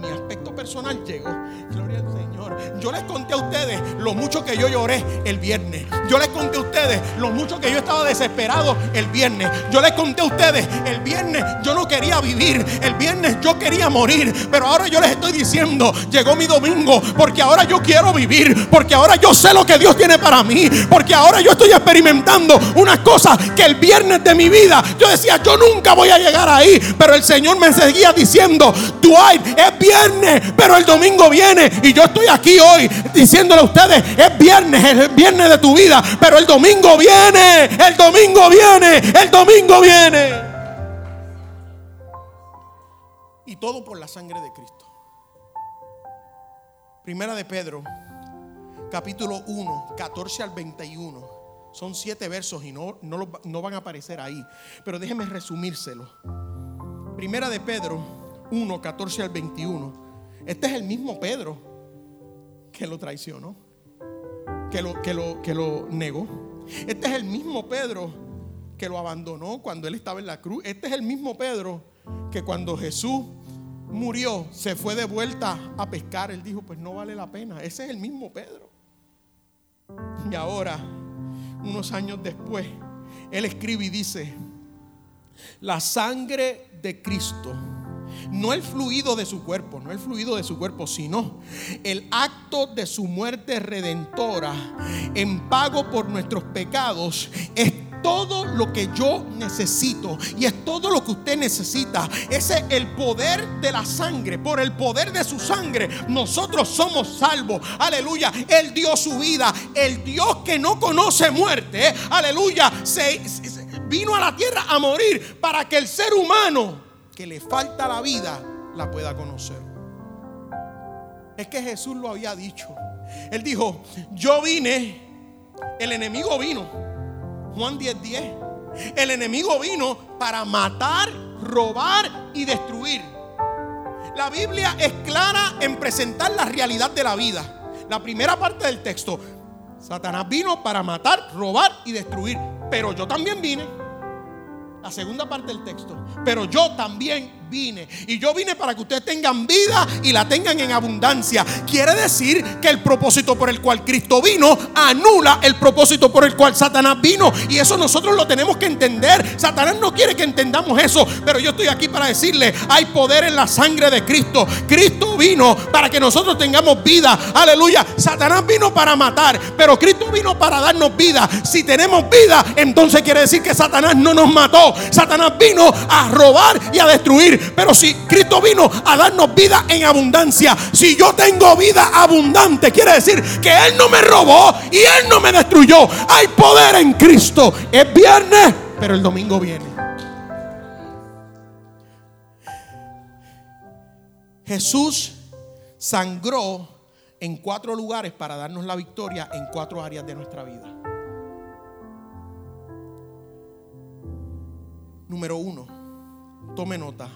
mi, aspecto personal, llegó. Gloria al Señor. Yo les conté a ustedes lo mucho que yo lloré el viernes. Yo les conté a ustedes lo mucho que yo estaba desesperado el viernes. Yo les conté a ustedes el viernes yo no quería vivir. El viernes yo quería morir. Pero ahora yo les estoy diciendo, llegó mi domingo. Porque ahora yo quiero vivir. Porque ahora yo sé lo que Dios tiene para mí. Porque ahora yo estoy experimentando unas cosas que el viernes de mi vida yo decía, yo nunca voy a llegar ahí. Pero el Señor me seguía diciendo diciendo, Dwight, es viernes, pero el domingo viene. Y yo estoy aquí hoy diciéndole a ustedes, es viernes, es el viernes de tu vida, pero el domingo viene, el domingo viene, el domingo viene. Y todo por la sangre de Cristo. Primera de Pedro, capítulo 1, 14 al 21. Son siete versos y no, no, no, van a aparecer ahí. Pero déjenme resumírselo. Primera de Pedro 1, 14 al 21. Este es el mismo Pedro que lo traicionó, que lo, que lo, que lo negó. Este es el mismo Pedro que lo abandonó cuando él estaba en la cruz. Este es el mismo Pedro que cuando Jesús murió se fue de vuelta a pescar. Él dijo, pues no vale la pena. Ese es el mismo Pedro. Y ahora, unos años después, él escribe y dice, la sangre de Cristo, no el fluido de su cuerpo, no el fluido de su cuerpo, sino el acto de su muerte redentora en pago por nuestros pecados es todo lo que yo necesito y es todo lo que usted necesita. Ese es el poder de la sangre. Por el poder de su sangre nosotros somos salvos. Aleluya. Él dio su vida. El Dios que no conoce muerte. Aleluya. se, vino a la tierra a morir para que el ser humano que le falta la vida la pueda conocer. Es que Jesús lo había dicho. Él dijo, yo vine, el enemigo vino. Juan 10:10. 10, el enemigo vino para matar, robar y destruir. La Biblia es clara en presentar la realidad de la vida. La primera parte del texto, Satanás vino para matar, robar y destruir. Pero yo también vine la segunda parte del texto. Pero yo también vine. Y yo vine para que ustedes tengan vida y la tengan en abundancia. Quiere decir que el propósito por el cual Cristo vino anula el propósito por el cual Satanás vino. Y eso nosotros lo tenemos que entender. Satanás no quiere que entendamos eso. Pero yo estoy aquí para decirle, hay poder en la sangre de Cristo. Cristo vino para que nosotros tengamos vida. Aleluya. Satanás vino para matar. Pero Cristo vino para darnos vida. Si tenemos vida, entonces quiere decir que Satanás no nos mató. Satanás vino a robar y a destruir. Pero si Cristo vino a darnos vida en abundancia, si yo tengo vida abundante, quiere decir que Él no me robó y Él no me destruyó. Hay poder en Cristo. Es viernes, pero el domingo viene. Jesús sangró en cuatro lugares para darnos la victoria en cuatro áreas de nuestra vida. Número uno, tome nota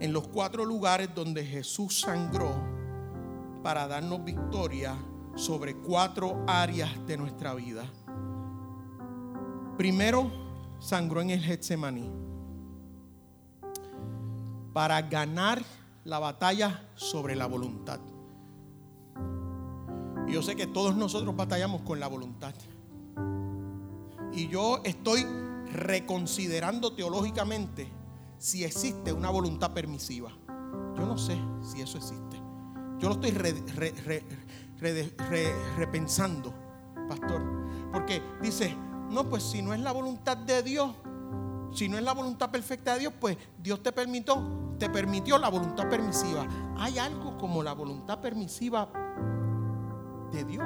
en los cuatro lugares donde Jesús sangró para darnos victoria sobre cuatro áreas de nuestra vida. Primero, sangró en el Getsemaní para ganar la batalla sobre la voluntad. Yo sé que todos nosotros batallamos con la voluntad. Y yo estoy reconsiderando teológicamente si existe una voluntad permisiva. Yo no sé si eso existe. Yo lo estoy repensando, pastor. Porque dice, no, pues si no es la voluntad de Dios, si no es la voluntad perfecta de Dios, pues Dios te permitió, te permitió la voluntad permisiva. Hay algo como la voluntad permisiva de Dios.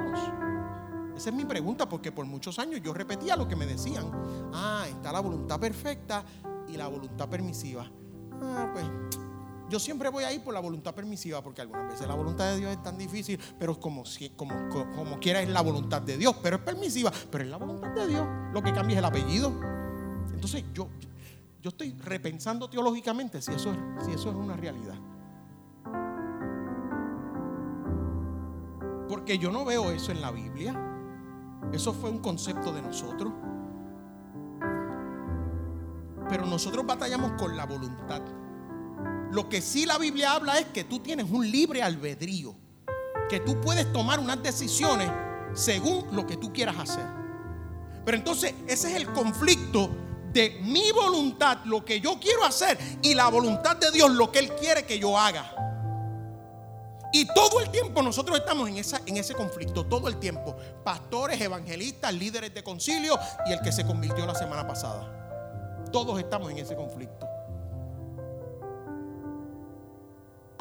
Esa es mi pregunta porque por muchos años yo repetía lo que me decían. Ah, está la voluntad perfecta y la voluntad permisiva. Ah, pues yo siempre voy a ir por la voluntad permisiva porque algunas veces la voluntad de Dios es tan difícil, pero como, como, como quiera es la voluntad de Dios, pero es permisiva, pero es la voluntad de Dios. Lo que cambia es el apellido. Entonces yo, yo estoy repensando teológicamente si eso, si eso es una realidad. Porque yo no veo eso en la Biblia. Eso fue un concepto de nosotros. Pero nosotros batallamos con la voluntad. Lo que sí la Biblia habla es que tú tienes un libre albedrío. Que tú puedes tomar unas decisiones según lo que tú quieras hacer. Pero entonces ese es el conflicto de mi voluntad, lo que yo quiero hacer, y la voluntad de Dios, lo que Él quiere que yo haga. Y todo el tiempo nosotros estamos en, esa, en ese conflicto, todo el tiempo. Pastores, evangelistas, líderes de concilio y el que se convirtió la semana pasada. Todos estamos en ese conflicto.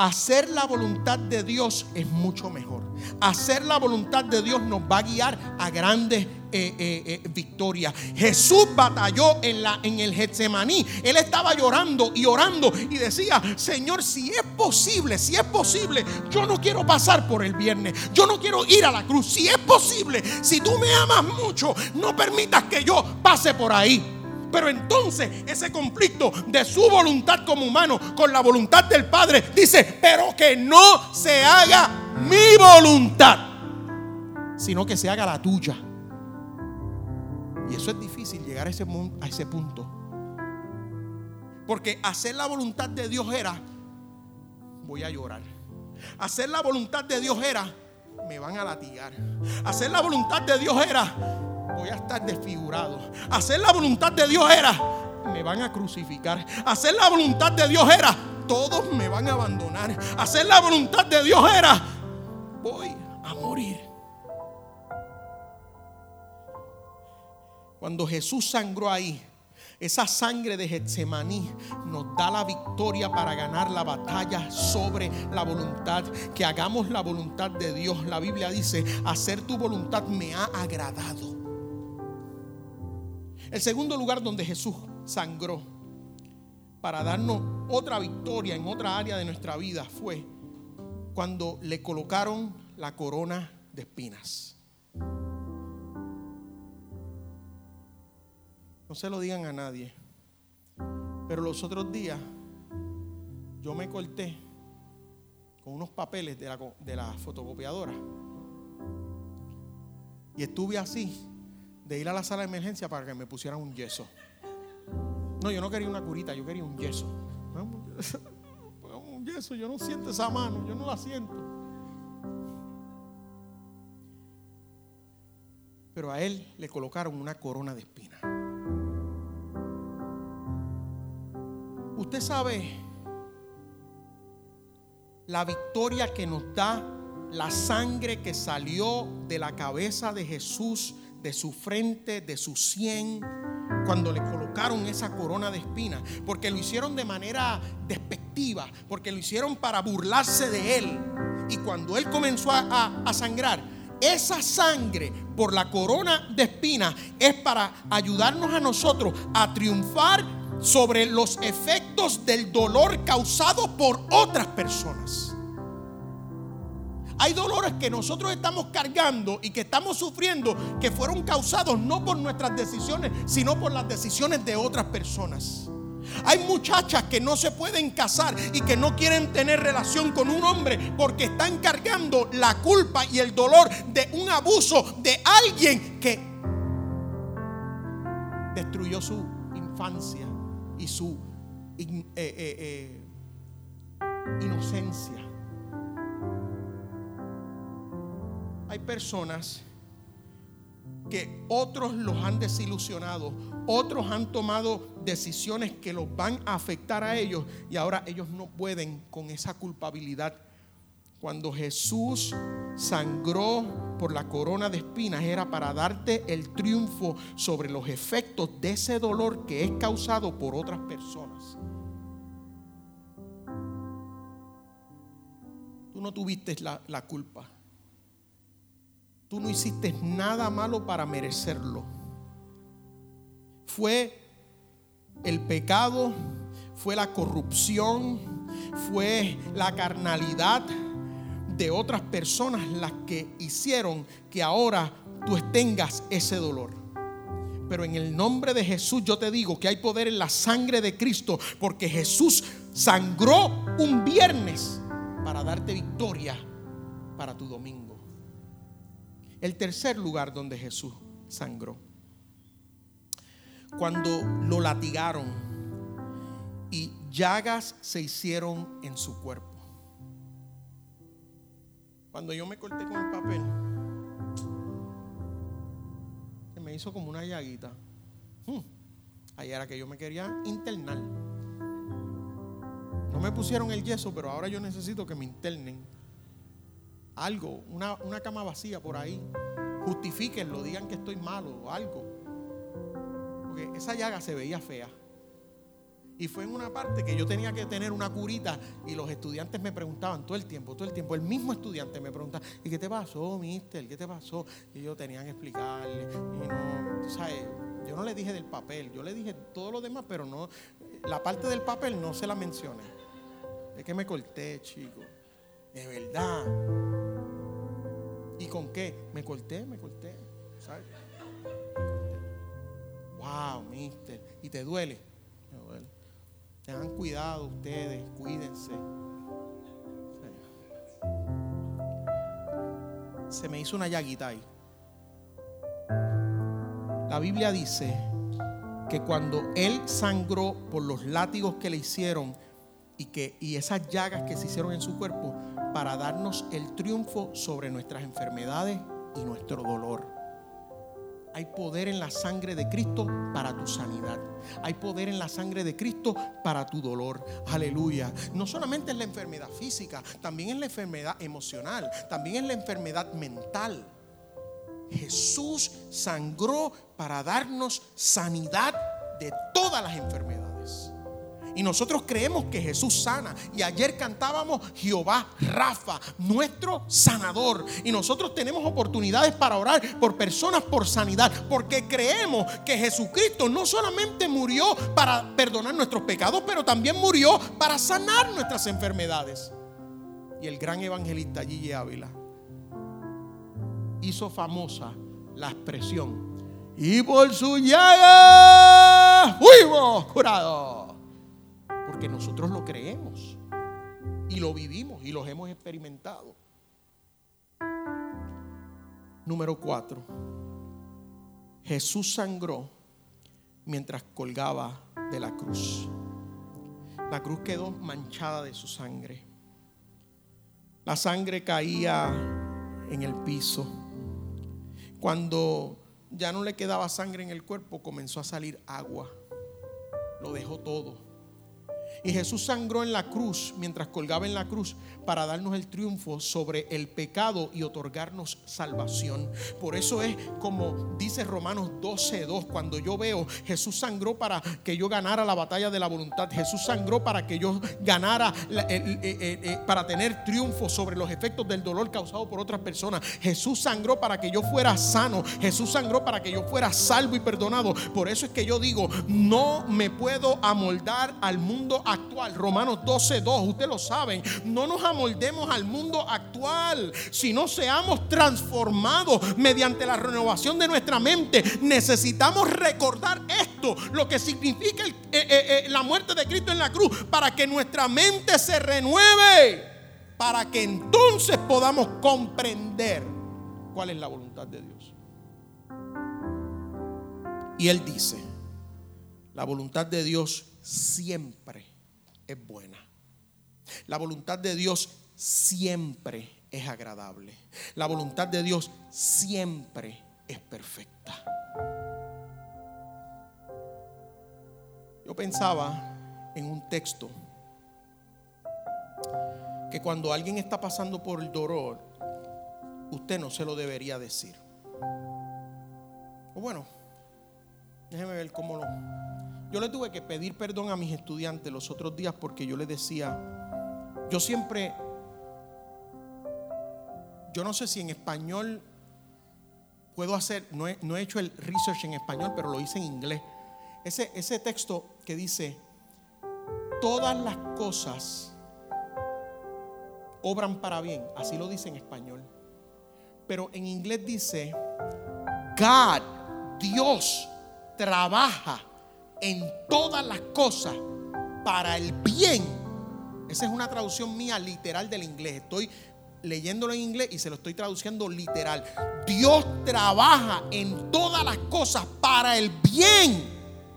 Hacer la voluntad de Dios es mucho mejor. Hacer la voluntad de Dios nos va a guiar a grandes eh, eh, eh, victorias. Jesús batalló en, la, en el Getsemaní. Él estaba llorando y orando y decía, Señor, si es posible, si es posible, yo no quiero pasar por el viernes. Yo no quiero ir a la cruz. Si es posible, si tú me amas mucho, no permitas que yo pase por ahí. Pero entonces ese conflicto de su voluntad como humano con la voluntad del Padre dice, pero que no se haga mi voluntad, sino que se haga la tuya. Y eso es difícil llegar a ese, punto. Porque hacer la voluntad de Dios era, voy a llorar. Hacer la voluntad de Dios era, me van a latigar. Hacer la voluntad de Dios era, voy a estar desfigurado. Hacer la voluntad de Dios era, me van a crucificar. Hacer la voluntad de Dios era, todos me van a abandonar. Hacer la voluntad de Dios era, voy a morir. Cuando Jesús sangró ahí, esa sangre de Getsemaní nos da la victoria para ganar la batalla sobre la voluntad. Que hagamos la voluntad de Dios. La Biblia dice, hacer tu voluntad me ha agradado. El segundo lugar donde Jesús sangró para darnos otra victoria en otra área de nuestra vida fue cuando le colocaron la corona de espinas. No se lo digan a nadie. Pero los otros días yo me corté con unos papeles de la, de la fotocopiadora. Y estuve así de ir a la sala de emergencia para que me pusieran un yeso. No, yo no quería una curita, yo quería un yeso. Un yeso, yo no siento esa mano, yo no la siento. Pero a él le colocaron una corona de espina. Usted sabe la victoria que nos da la sangre que salió de la cabeza de Jesús de su frente, de su sien, cuando le colocaron esa corona de espinas, porque lo hicieron de manera despectiva, porque lo hicieron para burlarse de él. Y cuando él comenzó a, a sangrar, esa sangre por la corona de espinas es para ayudarnos a nosotros a triunfar sobre los efectos del dolor causado por otras personas. Hay dolores que nosotros estamos cargando y que estamos sufriendo que fueron causados no por nuestras decisiones, sino por las decisiones de otras personas. Hay muchachas que no se pueden casar y que no quieren tener relación con un hombre porque están cargando la culpa y el dolor de un abuso de alguien que destruyó su infancia y su eh, eh, eh, inocencia. Hay personas que otros los han desilusionado, otros han tomado decisiones que los van a afectar a ellos y ahora ellos no pueden con esa culpabilidad. Cuando Jesús sangró por la corona de espinas era para darte el triunfo sobre los efectos de ese dolor que es causado por otras personas. Tú no tuviste la, la culpa. Tú no hiciste nada malo para merecerlo. Fue el pecado, fue la corrupción, fue la carnalidad de otras personas las que hicieron que ahora tú tengas ese dolor. Pero en el nombre de Jesús yo te digo que hay poder en la sangre de Cristo porque Jesús sangró un viernes para darte victoria para tu domingo. El tercer lugar donde Jesús sangró. Cuando lo latigaron y llagas se hicieron en su cuerpo. Cuando yo me corté con el papel, se me hizo como una llaguita. Hmm. Ahí era que yo me quería internar. No me pusieron el yeso, pero ahora yo necesito que me internen algo, una, cama vacía por ahí. Justifíquenlo, digan que estoy malo o algo. Porque esa llaga se veía fea. Y fue en una parte que yo tenía que tener una curita y los estudiantes me preguntaban todo el tiempo, todo el tiempo. El mismo estudiante me preguntaba, ¿y qué te pasó, mister? ¿Qué te pasó? Y yo tenía que explicarle. Y no, ¿sabes? Yo no le dije del papel, yo le dije todo lo demás, pero no, la parte del papel no se la mencioné. Es que me corté, chico. De verdad. ¿Y con qué? Me corté, me corté. ¿Sabes? Wow, mister. ¿Y te duele? Me duele. Tengan cuidado ustedes, cuídense. Se me hizo una llaguita ahí. La Biblia dice que cuando él sangró por los látigos que le hicieron y que y esas llagas que se hicieron en su cuerpo, para darnos el triunfo sobre nuestras enfermedades y nuestro dolor. Hay poder en la sangre de Cristo para tu sanidad. Hay poder en la sangre de Cristo para tu dolor. Aleluya. No solamente es la enfermedad física, también es la enfermedad emocional, también es la enfermedad mental. Jesús sangró para darnos sanidad de todas las enfermedades. Y nosotros creemos que Jesús sana. Y ayer cantábamos Jehová Rafa, nuestro sanador. Y nosotros tenemos oportunidades para orar por personas por sanidad. Porque creemos que Jesucristo no solamente murió para perdonar nuestros pecados, pero también murió para sanar nuestras enfermedades. Y el gran evangelista Gigi Ávila hizo famosa la expresión. Y por su llaga fuimos curados porque nosotros lo creemos y lo vivimos y los hemos experimentado. Número cuatro. Jesús sangró mientras colgaba de la cruz. La cruz quedó manchada de su sangre. La sangre caía en el piso. Cuando ya no le quedaba sangre en el cuerpo, comenzó a salir agua. Lo dejó todo. Y Jesús sangró en la cruz mientras colgaba en la cruz para darnos el triunfo sobre el pecado y otorgarnos salvación. Por eso es como dice Romanos 12:2, cuando yo veo Jesús sangró para que yo ganara la batalla de la voluntad. Jesús sangró para que yo ganara, para tener triunfo sobre los efectos del dolor causado por otras personas. Jesús sangró para que yo fuera sano. Jesús sangró para que yo fuera salvo y perdonado. Por eso es que yo digo, no me puedo amoldar al mundo actual. Romanos 12, 2, ustedes lo saben. No nos amoldemos al mundo actual, sino seamos transformados mediante la renovación de nuestra mente. Necesitamos recordar esto, lo que significa eh, eh, eh, la muerte de Cristo en la cruz, para que nuestra mente se renueve, para que entonces podamos comprender cuál es la voluntad de Dios. Y Él dice, la voluntad de Dios siempre es buena. La voluntad de Dios siempre es agradable. La voluntad de Dios siempre es perfecta. Yo pensaba en un texto que cuando alguien está pasando por el dolor, usted no se lo debería decir. O bueno, déjeme ver cómo lo... Yo le tuve que pedir perdón a mis estudiantes los otros días porque yo les decía, yo siempre, yo no sé si en español puedo hacer, no he, hecho el research en español, pero lo hice en inglés. Ese texto que dice, todas las cosas obran para bien, así lo dice en español. Pero en inglés dice, God, Dios, trabaja en todas las cosas para el bien. Esa es una traducción mía literal del inglés. Estoy leyéndolo en inglés y se lo estoy traduciendo literal. Dios trabaja en todas las cosas para el bien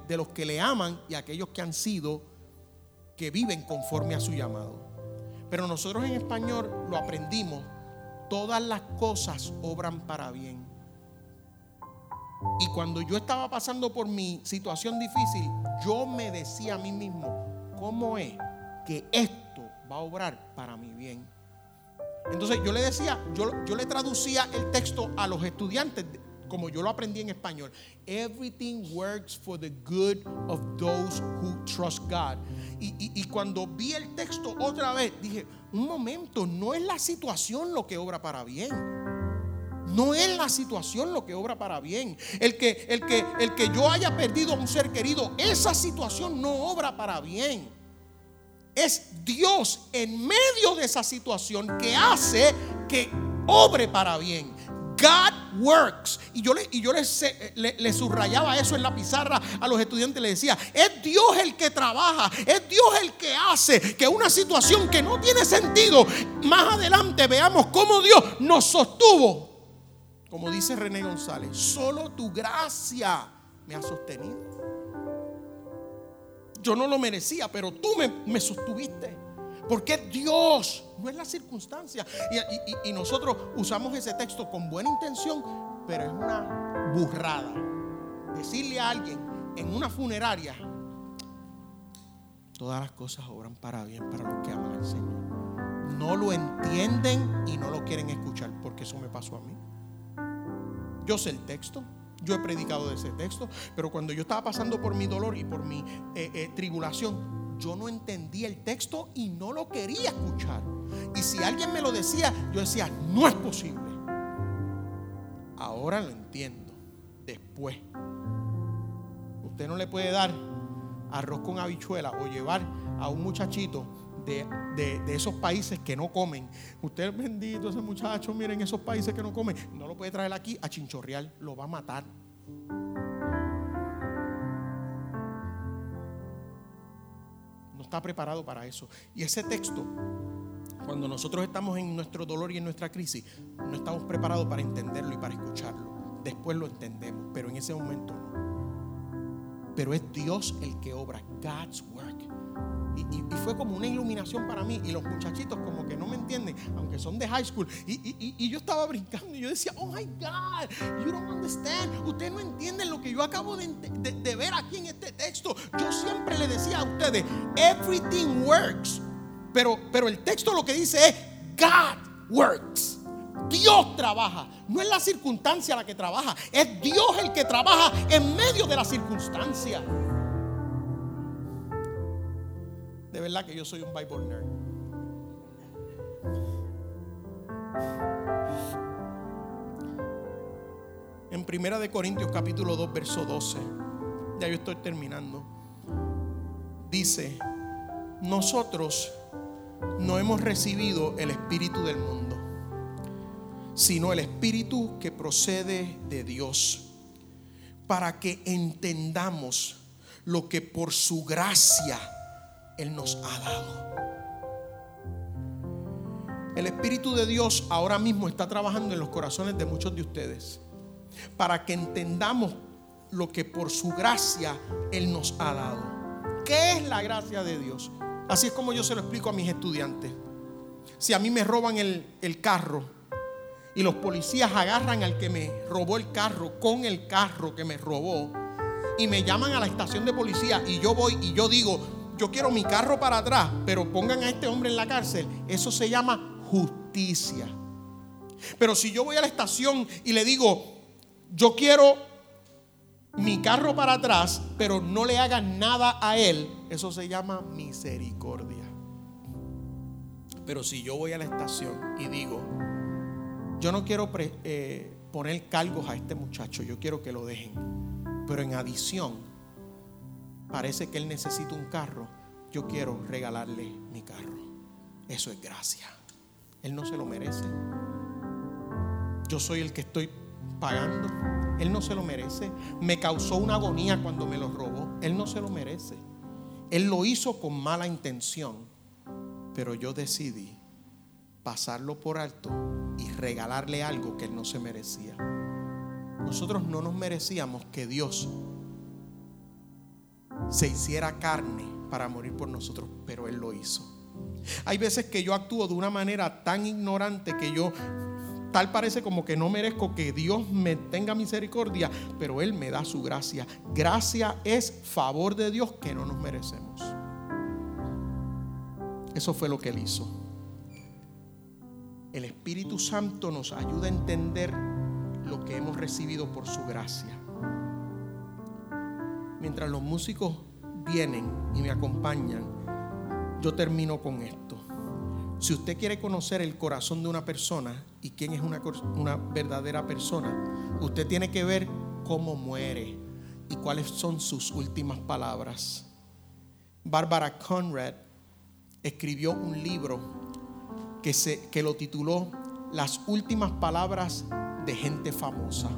de los que le aman y aquellos que han sido, que viven conforme a su llamado. Pero nosotros en español lo aprendimos. Todas las cosas obran para bien. Y cuando yo estaba pasando por mi situación difícil, yo me decía a mí mismo, ¿cómo es que esto va a obrar para mi bien? Entonces yo le decía, yo, yo le traducía el texto a los estudiantes como yo lo aprendí en español. Everything works for the good of those who trust God. Y, y, cuando vi el texto otra vez, dije, un momento, no es la situación lo que obra para bien. No es la situación lo que obra para bien. El que, el que, el que yo haya perdido a un ser querido, esa situación no obra para bien. Es Dios en medio de esa situación que hace que obre para bien. God works. Y yo, le, subrayaba eso en la pizarra a los estudiantes. Le decía, es Dios el que trabaja. Es Dios el que hace que una situación que no tiene sentido, más adelante veamos cómo Dios nos sostuvo como dice René González, solo tu gracia me ha sostenido. Yo no lo merecía, pero tú me, sostuviste. Porque Dios, no es la circunstancia. Y, y, nosotros usamos ese texto con buena intención, pero es una burrada. Decirle a alguien en una funeraria, todas las cosas obran para bien para los que aman al Señor. No lo entienden y no lo quieren escuchar, porque eso me pasó a mí. Yo sé el texto, yo he predicado de ese texto, pero cuando yo estaba pasando por mi dolor y por mi eh, eh, tribulación, yo no entendía el texto y no lo quería escuchar. Y si alguien me lo decía, yo decía, no es posible. Ahora lo entiendo, después. Usted no le puede dar arroz con habichuela o llevar a un muchachito de, esos países que no comen. Usted bendito, ese muchacho, miren, esos países que no comen, no lo puede traer aquí a chinchorreal, lo va a matar. No está preparado para eso. Y ese texto, cuando nosotros estamos en nuestro dolor y en nuestra crisis, no estamos preparados para entenderlo y para escucharlo. Después lo entendemos, pero en ese momento no. Pero es Dios el que obra, God's work. Y, fue como una iluminación para mí. Y los muchachitos como que no me entienden, aunque son de high school. Y, yo estaba brincando y yo decía, oh my God, you don't understand. Ustedes no entienden lo que yo acabo de, ver aquí en este texto. Yo siempre le decía a ustedes, everything works. Pero, pero el texto lo que dice es, God works. Dios trabaja. No es la circunstancia la que trabaja. Es Dios el que trabaja en medio de la circunstancia. De verdad que yo soy un Bible nerd. En Primera de Corintios capítulo 2 verso 12, ya yo estoy terminando. Dice, nosotros no hemos recibido el espíritu del mundo, sino el espíritu que procede de Dios, para que entendamos lo que por su gracia él nos ha dado. El Espíritu de Dios ahora mismo está trabajando en los corazones de muchos de ustedes para que entendamos lo que por su gracia Él nos ha dado. ¿Qué es la gracia de Dios? Así es como yo se lo explico a mis estudiantes. Si a mí me roban el, el carro y los policías agarran al que me robó el carro con el carro que me robó y me llaman a la estación de policía y yo voy y yo digo, yo quiero mi carro para atrás, pero pongan a este hombre en la cárcel, eso se llama justicia. Pero si yo voy a la estación y le digo, yo quiero mi carro para atrás, pero no le hagan nada a él, eso se llama misericordia. Pero si yo voy a la estación y digo, yo no quiero eh, poner cargos a este muchacho, yo quiero que lo dejen. Pero en adición, parece que él necesita un carro, yo quiero regalarle mi carro. Eso es gracia. Él no se lo merece. Yo soy el que estoy pagando. Él no se lo merece. Me causó una agonía cuando me lo robó. Él no se lo merece. Él lo hizo con mala intención. Pero yo decidí pasarlo por alto y regalarle algo que él no se merecía. Nosotros no nos merecíamos que Dios se hiciera carne para morir por nosotros, pero Él lo hizo. Hay veces que yo actúo de una manera tan ignorante que yo tal parece como que no merezco que Dios me tenga misericordia, pero Él me da su gracia. Gracia es favor de Dios que no nos merecemos. Eso fue lo que Él hizo. El Espíritu Santo nos ayuda a entender lo que hemos recibido por su gracia. Mientras los músicos vienen y me acompañan, yo termino con esto. Si usted quiere conocer el corazón de una persona y quién es una, verdadera persona, usted tiene que ver cómo muere y cuáles son sus últimas palabras. Bárbara Conrad escribió un libro que, se, que lo tituló Las últimas palabras de gente famosa.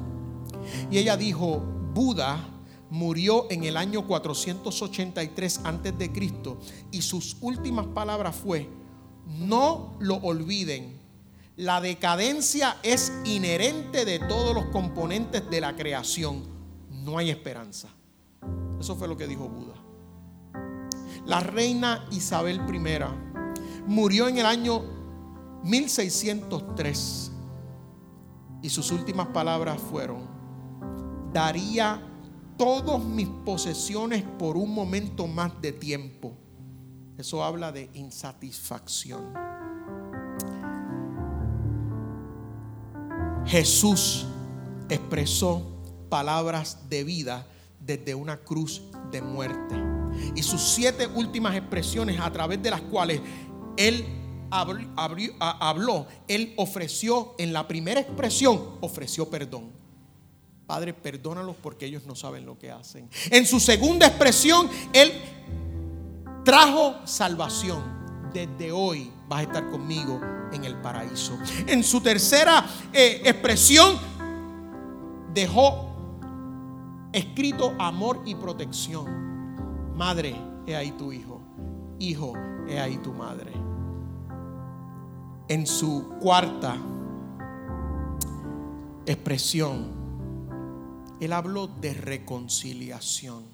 Y ella dijo, Buda murió en el año 483 antes de Cristo y sus últimas palabras fue, no lo olviden, la decadencia es inherente de todos los componentes de la creación, no hay esperanza. Eso fue lo que dijo Buda. La reina Isabel I murió en el año 1603 y sus últimas palabras fueron, daría todas mis posesiones por un momento más de tiempo. Eso habla de insatisfacción. Jesús expresó palabras de vida desde una cruz de muerte. Y sus siete últimas expresiones a través de las cuales Él habló, Él ofreció en la primera expresión, ofreció perdón. Padre, perdónalos porque ellos no saben lo que hacen. En su segunda expresión, Él trajo salvación. Desde hoy vas a estar conmigo en el paraíso. En su tercera eh, expresión, dejó escrito amor y protección. Madre, he ahí tu hijo. Hijo, he ahí tu madre. En su cuarta expresión, él habló de reconciliación.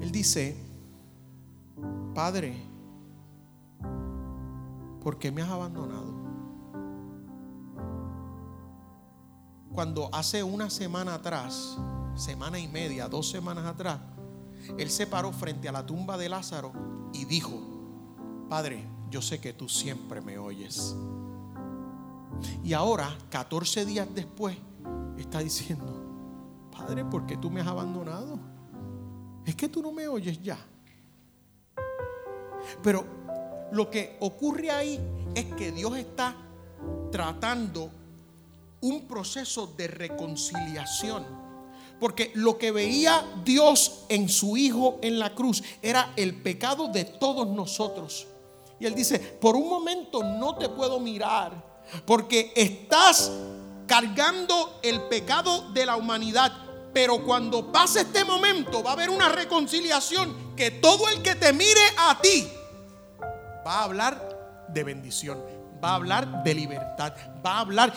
Él dice, Padre, ¿por qué me has abandonado? Cuando hace una semana atrás, semana y media, dos semanas atrás, Él se paró frente a la tumba de Lázaro y dijo, Padre, yo sé que tú siempre me oyes. Y ahora, 14 días después, está diciendo, Padre, ¿por qué tú me has abandonado? Es que tú no me oyes ya. Pero lo que ocurre ahí es que Dios está tratando un proceso de reconciliación. Porque lo que veía Dios en su Hijo en la cruz era el pecado de todos nosotros. Y Él dice, por un momento no te puedo mirar porque estás cargando el pecado de la humanidad. Pero cuando pase este momento va a haber una reconciliación que todo el que te mire a ti va a hablar de bendición. va a hablar de libertad, va a hablar,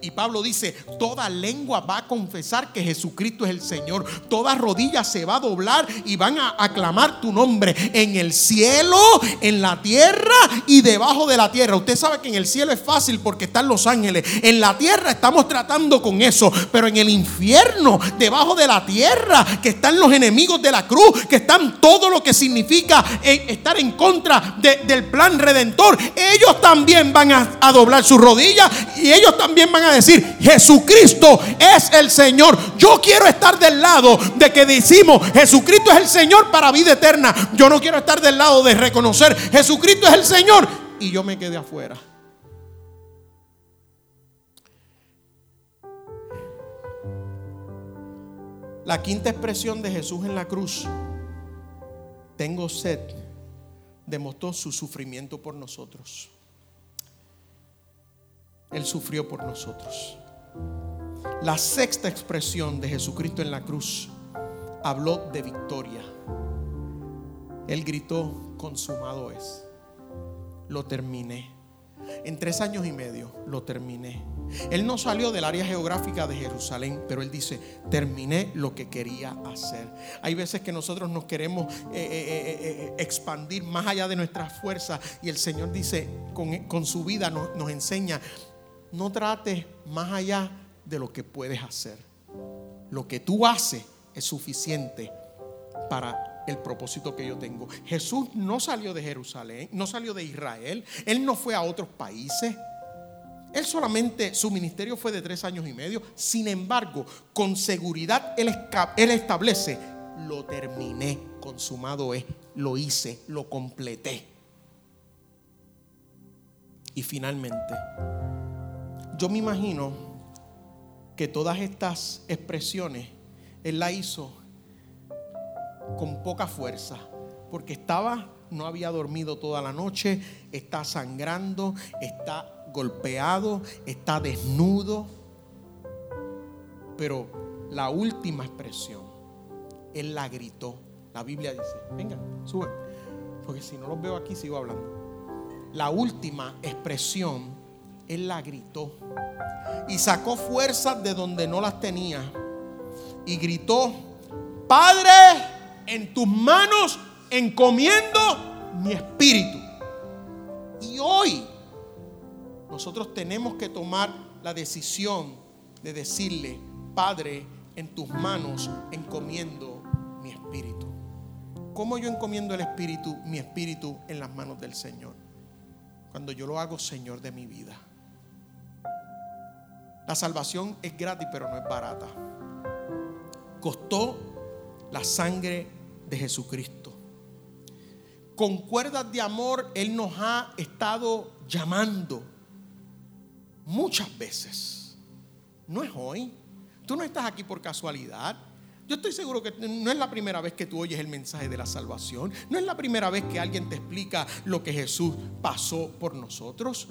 y, Pablo dice, toda lengua va a confesar que Jesucristo es el Señor, toda rodilla se va a doblar y van a aclamar tu nombre en el cielo, en la tierra y debajo de la tierra. Usted sabe que en el cielo es fácil porque están los ángeles, en la tierra estamos tratando con eso, pero en el infierno, debajo de la tierra, que están los enemigos de la cruz, que están todo lo que significa eh, estar en contra del plan redentor, ellos también van a, doblar sus rodillas y ellos también van a decir, Jesucristo es el Señor. Yo quiero estar del lado de que decimos, Jesucristo es el Señor para vida eterna. Yo no quiero estar del lado de reconocer, Jesucristo es el Señor y yo me quedé afuera. La quinta expresión de Jesús en la cruz, tengo sed, demostró su sufrimiento por nosotros. Él sufrió por nosotros. La sexta expresión de Jesucristo en la cruz habló de victoria. Él gritó, consumado es. Lo terminé. En tres años y medio lo terminé. Él no salió del área geográfica de Jerusalén, pero él dice, terminé lo que quería hacer. Hay veces que nosotros nos queremos eh, eh, eh, expandir más allá de nuestras fuerzas y el Señor dice, con, su vida nos enseña, no trates más allá de lo que puedes hacer. Lo que tú haces es suficiente para el propósito que yo tengo. Jesús no salió de Jerusalén, no salió de Israel, Él no fue a otros países. Él solamente, su ministerio fue de tres años y medio. Sin embargo, con seguridad Él, establece, lo terminé, consumado es, lo hice, lo completé. Y finalmente, yo me imagino que todas estas expresiones Él la hizo con poca fuerza, porque estaba, no había dormido toda la noche, está sangrando, está golpeado, está desnudo. Pero la última expresión, Él la gritó. La Biblia dice, venga, sube, porque si no los veo aquí sigo hablando. La última expresión él la gritó. Y sacó fuerzas de donde no las tenía. Y gritó, Padre, en tus manos encomiendo mi espíritu. Y hoy nosotros tenemos que tomar la decisión de decirle, Padre, en tus manos encomiendo mi espíritu. ¿Cómo yo encomiendo el espíritu, mi espíritu en las manos del Señor? Cuando yo lo hago Señor de mi vida. La salvación es gratis, pero no es barata. Costó la sangre de Jesucristo. Con cuerdas de amor Él nos ha estado llamando muchas veces. No es hoy. Tú no estás aquí por casualidad. Yo estoy seguro que no es la primera vez que tú oyes el mensaje de la salvación. No es la primera vez que alguien te explica lo que Jesús pasó por nosotros.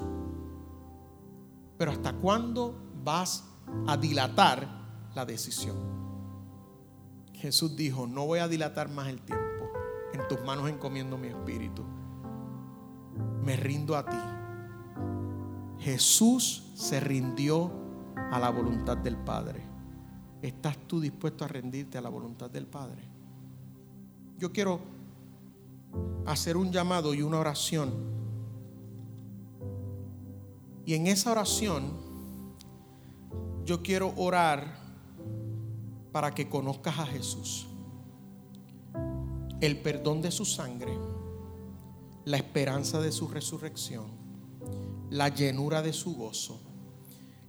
Pero ¿hasta cuándo vas a dilatar la decisión. Jesús dijo, no voy a dilatar más el tiempo. En tus manos encomiendo mi espíritu. Me rindo a ti. Jesús se rindió a la voluntad del Padre. ¿Estás tú dispuesto a rendirte a la voluntad del Padre? Yo quiero hacer un llamado y una oración. Y en esa oración yo quiero orar para que conozcas a Jesús. El perdón de su sangre, la esperanza de su resurrección, la llenura de su gozo,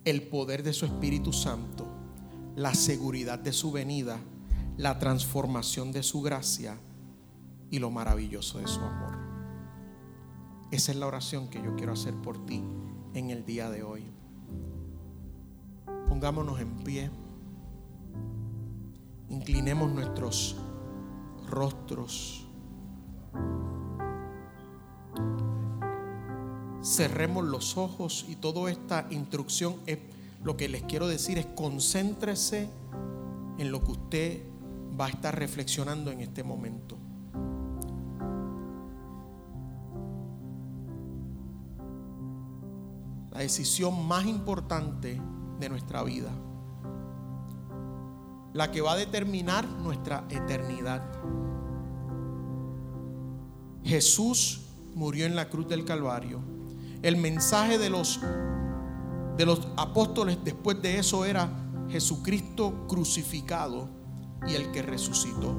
el poder de su Espíritu Santo, la seguridad de su venida, la transformación de su gracia y lo maravilloso de su amor. Esa es la oración que yo quiero hacer por ti en el día de hoy. Pongámonos en pie. Inclinemos nuestros rostros. Cerremos los ojos y toda esta instrucción es lo que les quiero decir es concéntrese en lo que usted va a estar reflexionando en este momento. la decisión más importante de nuestra vida, la que va a determinar nuestra eternidad. Jesús murió en la cruz del Calvario. El mensaje de los de los apóstoles después de eso era Jesucristo crucificado y el que resucitó.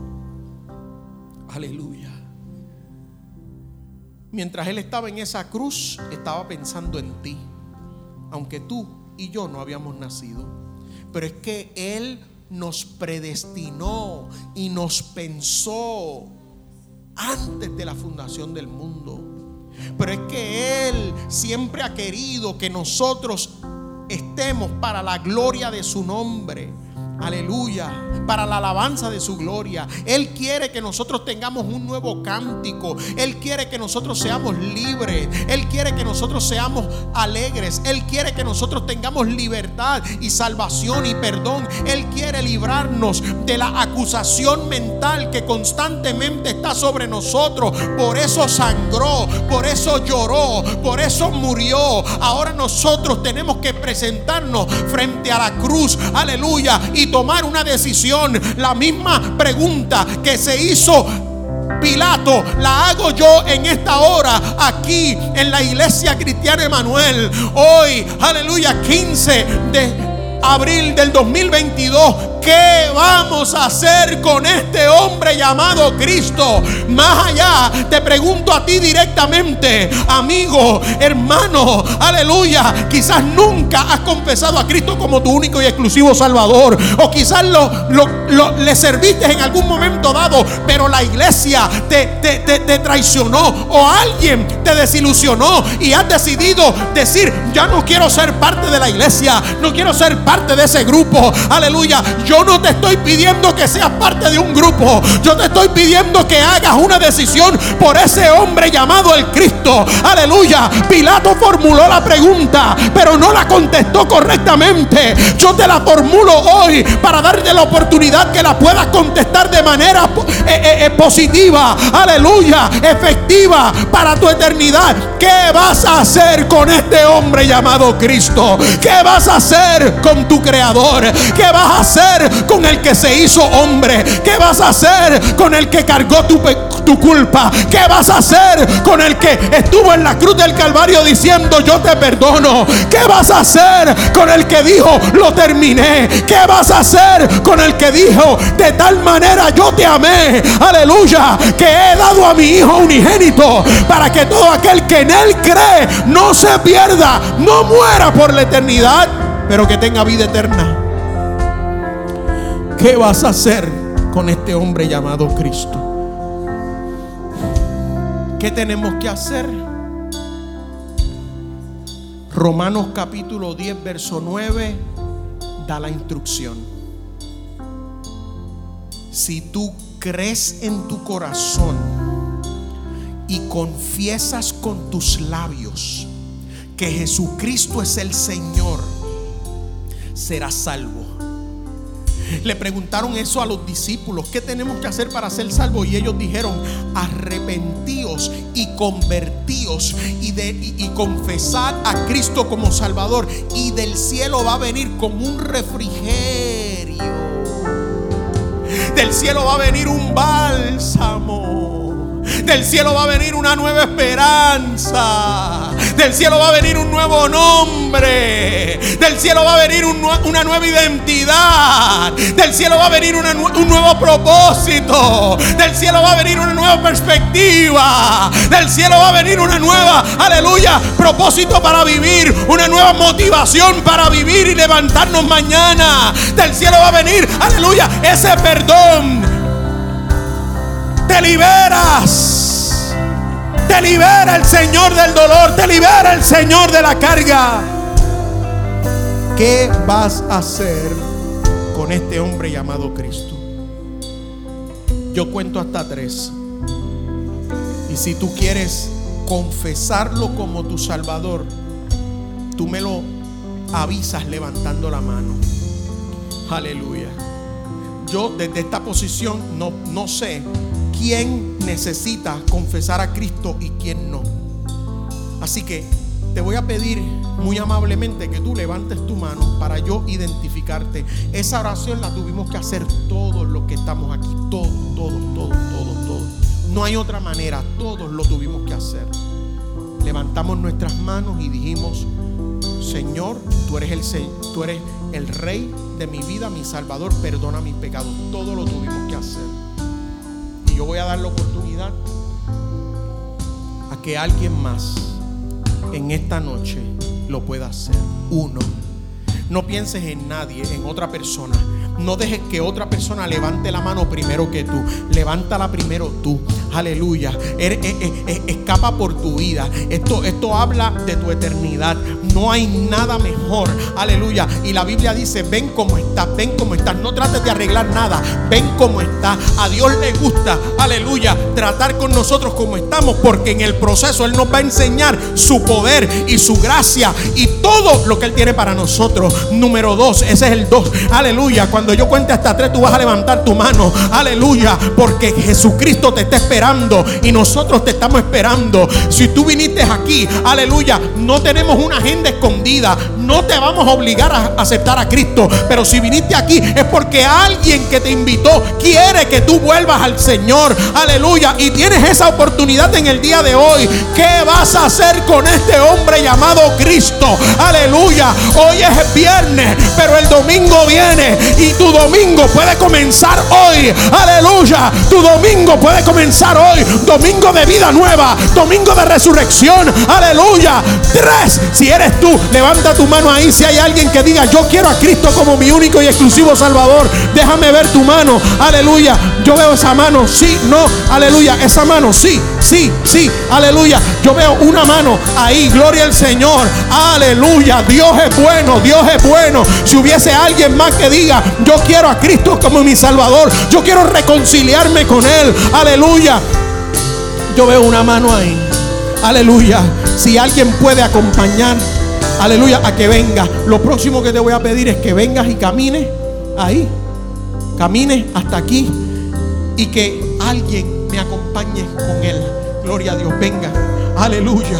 Aleluya. Mientras él estaba en esa cruz, estaba pensando en ti, aunque tú y yo no habíamos nacido. Pero es que él nos predestinó y nos pensó antes de la fundación del mundo. Pero es que Él siempre ha querido que nosotros estemos para la gloria de su nombre. Aleluya. Para la alabanza de su gloria. Él quiere que nosotros tengamos un nuevo cántico. Él quiere que nosotros seamos libres. Él quiere que nosotros seamos alegres. Él quiere que nosotros tengamos libertad y salvación y perdón. Él quiere librarnos de la acusación mental que constantemente está sobre nosotros. Por eso sangró. Por eso lloró. Por eso murió. Ahora nosotros tenemos que presentarnos frente a la cruz. Aleluya. Y tomar una decisión. La misma pregunta que se hizo Pilato, la hago yo en esta hora aquí en la iglesia cristiana Emanuel. Hoy, aleluya, 15 de abril del 2022. ¿Qué vamos a hacer con este hombre llamado Cristo? Más allá, te pregunto a ti directamente, amigo, hermano, aleluya. Quizás nunca has confesado a Cristo como tu único y exclusivo Salvador. O quizás lo, le serviste en algún momento dado, pero la iglesia te, te, te traicionó. O alguien te desilusionó y has decidido decir, ya no quiero ser parte de la iglesia, no quiero ser parte de ese grupo. Aleluya. No te estoy pidiendo que seas parte de un grupo. Yo te estoy pidiendo que hagas una decisión por ese hombre llamado el Cristo. Aleluya. Pilato formuló la pregunta, pero no la contestó correctamente. Yo te la formulo hoy para darte la oportunidad que la puedas contestar de manera eh, eh, eh, positiva. Aleluya. Efectiva para tu eternidad. ¿Qué vas a hacer con este hombre llamado Cristo? ¿Qué vas a hacer con tu creador? ¿Qué vas a hacer con el que se hizo hombre? ¿Qué vas a hacer con el que cargó tu, tu culpa? ¿Qué vas a hacer con el que estuvo en la cruz del Calvario diciendo yo te perdono? ¿Qué vas a hacer con el que dijo lo terminé? ¿Qué vas a hacer con el que dijo de tal manera yo te amé? Aleluya, que he dado a mi hijo unigénito para que todo aquel que en él cree no se pierda, no muera por la eternidad, pero que tenga vida eterna. ¿Qué vas a hacer con este hombre llamado Cristo? ¿Qué tenemos que hacer? Romanos capítulo 10, verso 9 da la instrucción. Si tú crees en tu corazón y confiesas con tus labios que Jesucristo es el Señor, serás salvo. Le preguntaron eso a los discípulos, ¿qué tenemos que hacer para ser salvos? Y ellos dijeron, arrepentíos y convertíos y, de, y, confesad a Cristo como Salvador y del cielo va a venir como un refrigerio. Del cielo va a venir un bálsamo. Del cielo va a venir una nueva esperanza. Del cielo va a venir un nuevo nombre. Del cielo va a venir una nueva identidad. Del cielo va a venir un nuevo propósito. Del cielo va a venir una nueva perspectiva. Del cielo va a venir una nueva, aleluya, propósito para vivir. Una nueva motivación para vivir y levantarnos mañana. Del cielo va a venir, aleluya, ese perdón te liberas. Te libera el Señor del dolor, te libera el Señor de la carga. ¿Qué vas a hacer con este hombre llamado Cristo? Yo cuento hasta tres. Y si tú quieres confesarlo como tu Salvador, tú me lo avisas levantando la mano. Aleluya. Yo desde esta posición no, no sé quién necesita confesar a Cristo y quién no. Así que te voy a pedir muy amablemente que tú levantes tu mano para yo identificarte. Esa oración la tuvimos que hacer todos los que estamos aquí, todos, todos, todos, todos, todos. No hay otra manera, todos lo tuvimos que hacer. Levantamos nuestras manos y dijimos, Señor, tú eres el, tú eres el rey de mi vida, mi salvador, perdona mis pecados. Todo lo tuvimos que hacer. Y yo voy a dar la oportunidad a que alguien más en esta noche lo pueda hacer. Uno. No pienses en nadie, en otra persona. No dejes que otra persona levante la mano primero que tú. Levántala primero tú. Aleluya. Er, eh, eh, eh, escapa por tu vida. Esto, esto habla de tu eternidad. No hay nada mejor. Aleluya. Y la Biblia dice, ven como estás, ven como estás. No trates de arreglar nada. Ven como estás. A Dios le gusta, aleluya, tratar con nosotros como estamos. Porque en el proceso Él nos va a enseñar su poder y su gracia y todo lo que Él tiene para nosotros. Número dos, ese es el dos. Aleluya. Cuando yo cuente hasta tres, tú vas a levantar tu mano. Aleluya. Porque Jesucristo te está esperando y nosotros te estamos esperando. Si tú viniste aquí, aleluya, no tenemos una agenda escondida. No te vamos a obligar a aceptar a Cristo. Pero si viniste aquí es porque alguien que te invitó quiere que tú vuelvas al Señor. Aleluya. Y tienes esa oportunidad en el día de hoy. ¿Qué vas a hacer con este hombre llamado Cristo? Aleluya. Hoy es viernes, pero el domingo viene y tu domingo puede comenzar hoy. Aleluya. Tu domingo puede comenzar hoy. Domingo de vida nueva. Domingo de resurrección. Aleluya. Tres. Si eres tú, levanta tu mano ahí. Si hay alguien que diga, yo quiero a Cristo como mi único y exclusivo Salvador. Déjame ver tu mano. Aleluya. Yo veo esa mano. Sí, no. Aleluya. Esa mano. Sí, sí, sí. Aleluya. Yo veo una mano ahí. Gloria al Señor. Aleluya. Dios es bueno. Dios es bueno. Si hubiese alguien más que diga, yo quiero a Cristo como mi Salvador. Yo quiero reconciliarme con Él. Aleluya. Yo veo una mano ahí. Aleluya. Si alguien puede acompañar, aleluya, a que venga. Lo próximo que te voy a pedir es que vengas y camines ahí. Camines hasta aquí. Y que alguien me acompañe con Él. Gloria a Dios. Venga. Aleluya.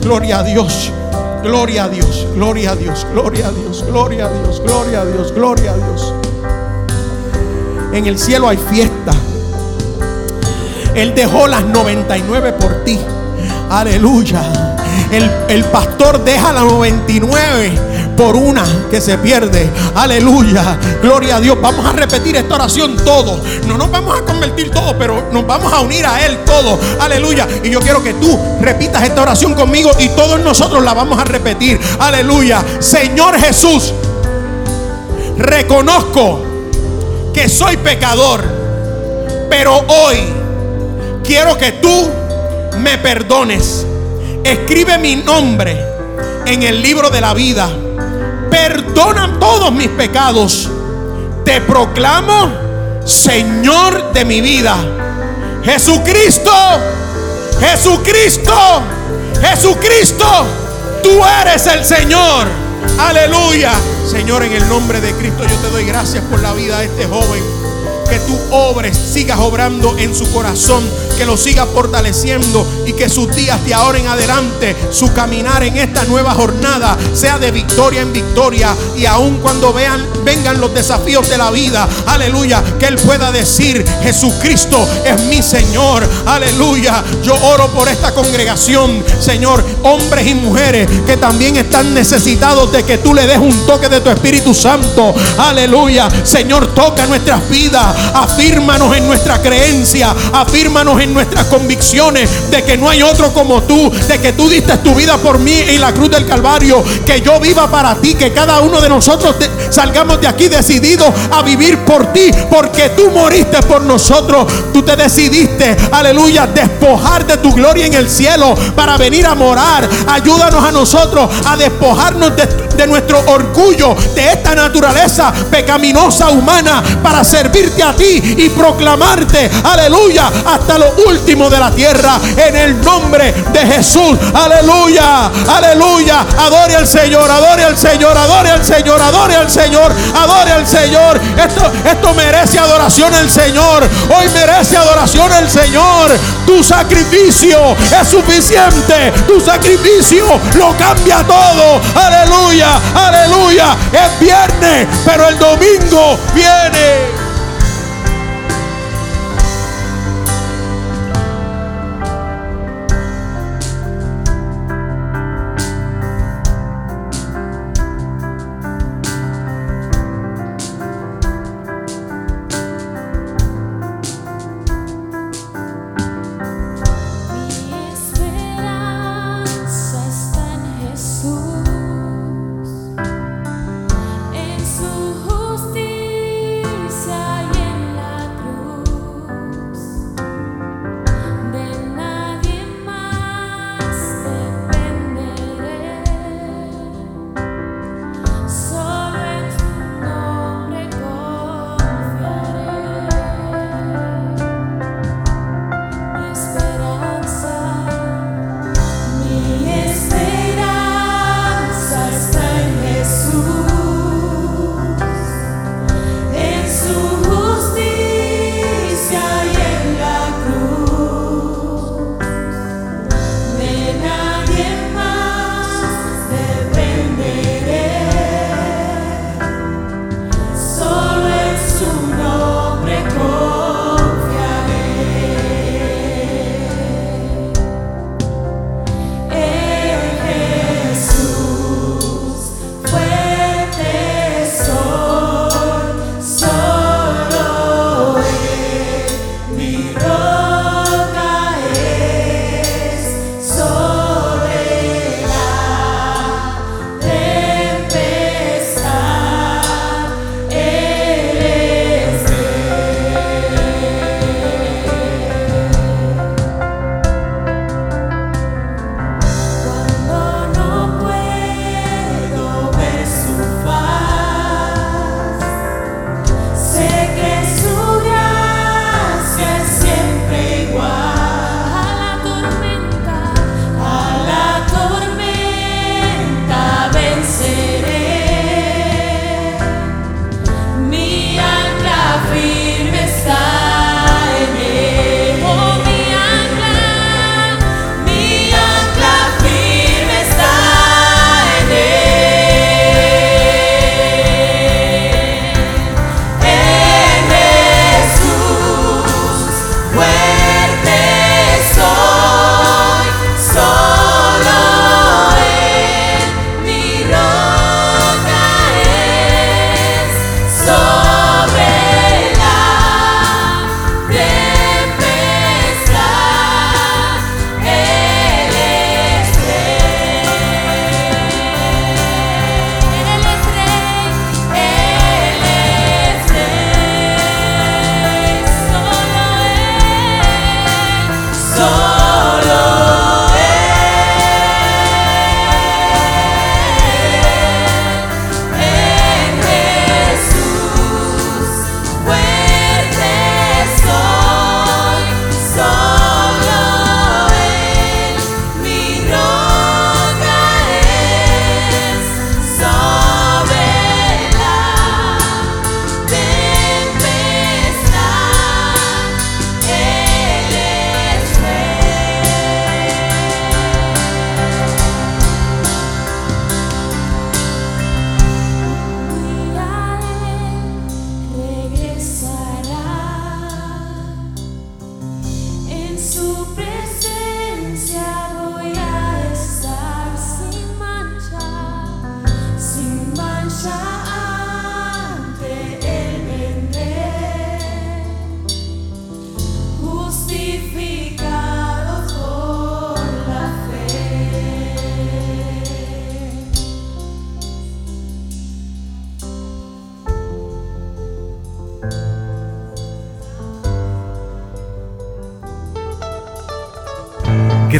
Gloria a Dios. Gloria a Dios. Gloria a Dios. Gloria a Dios. Gloria a Dios. Gloria a Dios. Gloria a Dios. En el cielo hay fiesta. Él dejó las 99 por ti. Aleluya. El, el, pastor deja las 99 por una que se pierde. Aleluya. Gloria a Dios. Vamos a repetir esta oración todos. No nos vamos a convertir todos, pero nos vamos a unir a Él todos. Aleluya. Y yo quiero que tú repitas esta oración conmigo y todos nosotros la vamos a repetir. Aleluya. Señor Jesús, reconozco que soy pecador, pero hoy quiero que tú me perdones. Escribe mi nombre en el libro de la vida. Perdona todos mis pecados. Te proclamo Señor de mi vida. Jesucristo, Jesucristo, Jesucristo, tú eres el Señor. Aleluya. Señor, en el nombre de Cristo yo te doy gracias por la vida de este joven que tú obres, sigas obrando en su corazón, que lo sigas fortaleciendo y que sus días de ahora en adelante, su caminar en esta nueva jornada sea de victoria en victoria. Y aun cuando vean vengan los desafíos de la vida, aleluya, que él pueda decir, Jesucristo es mi Señor, aleluya. Yo oro por esta congregación, Señor, hombres y mujeres que también están necesitados de que tú le des un toque de tu Espíritu Santo, aleluya. Señor, toca nuestras vidas, afírmanos en nuestra creencia, afírmanos en nuestras convicciones de que no hay otro como tú, de que tú diste tu vida por mí en la cruz del Calvario, que yo viva para ti, que cada uno de nosotros te, salgamos de aquí decididos a vivir por ti, porque tú moriste por nosotros, tú te decidiste, aleluya, despojar de tu gloria en el cielo para venir a morar. Ayúdanos a nosotros a despojarnos de, de nuestro orgullo, de esta naturaleza pecaminosa humana, para servirte a ti y proclamarte, aleluya, hasta lo último de la tierra en el nombre de Jesús. Aleluya, aleluya. Adore al Señor, adore al Señor, adore al Señor, adore al Señor, adore al Señor. Esto, esto merece adoración el Señor. Hoy merece adoración el Señor. Tu sacrificio es suficiente. Tu sacrificio lo cambia todo. Aleluya, aleluya. Es viernes, pero el domingo viene.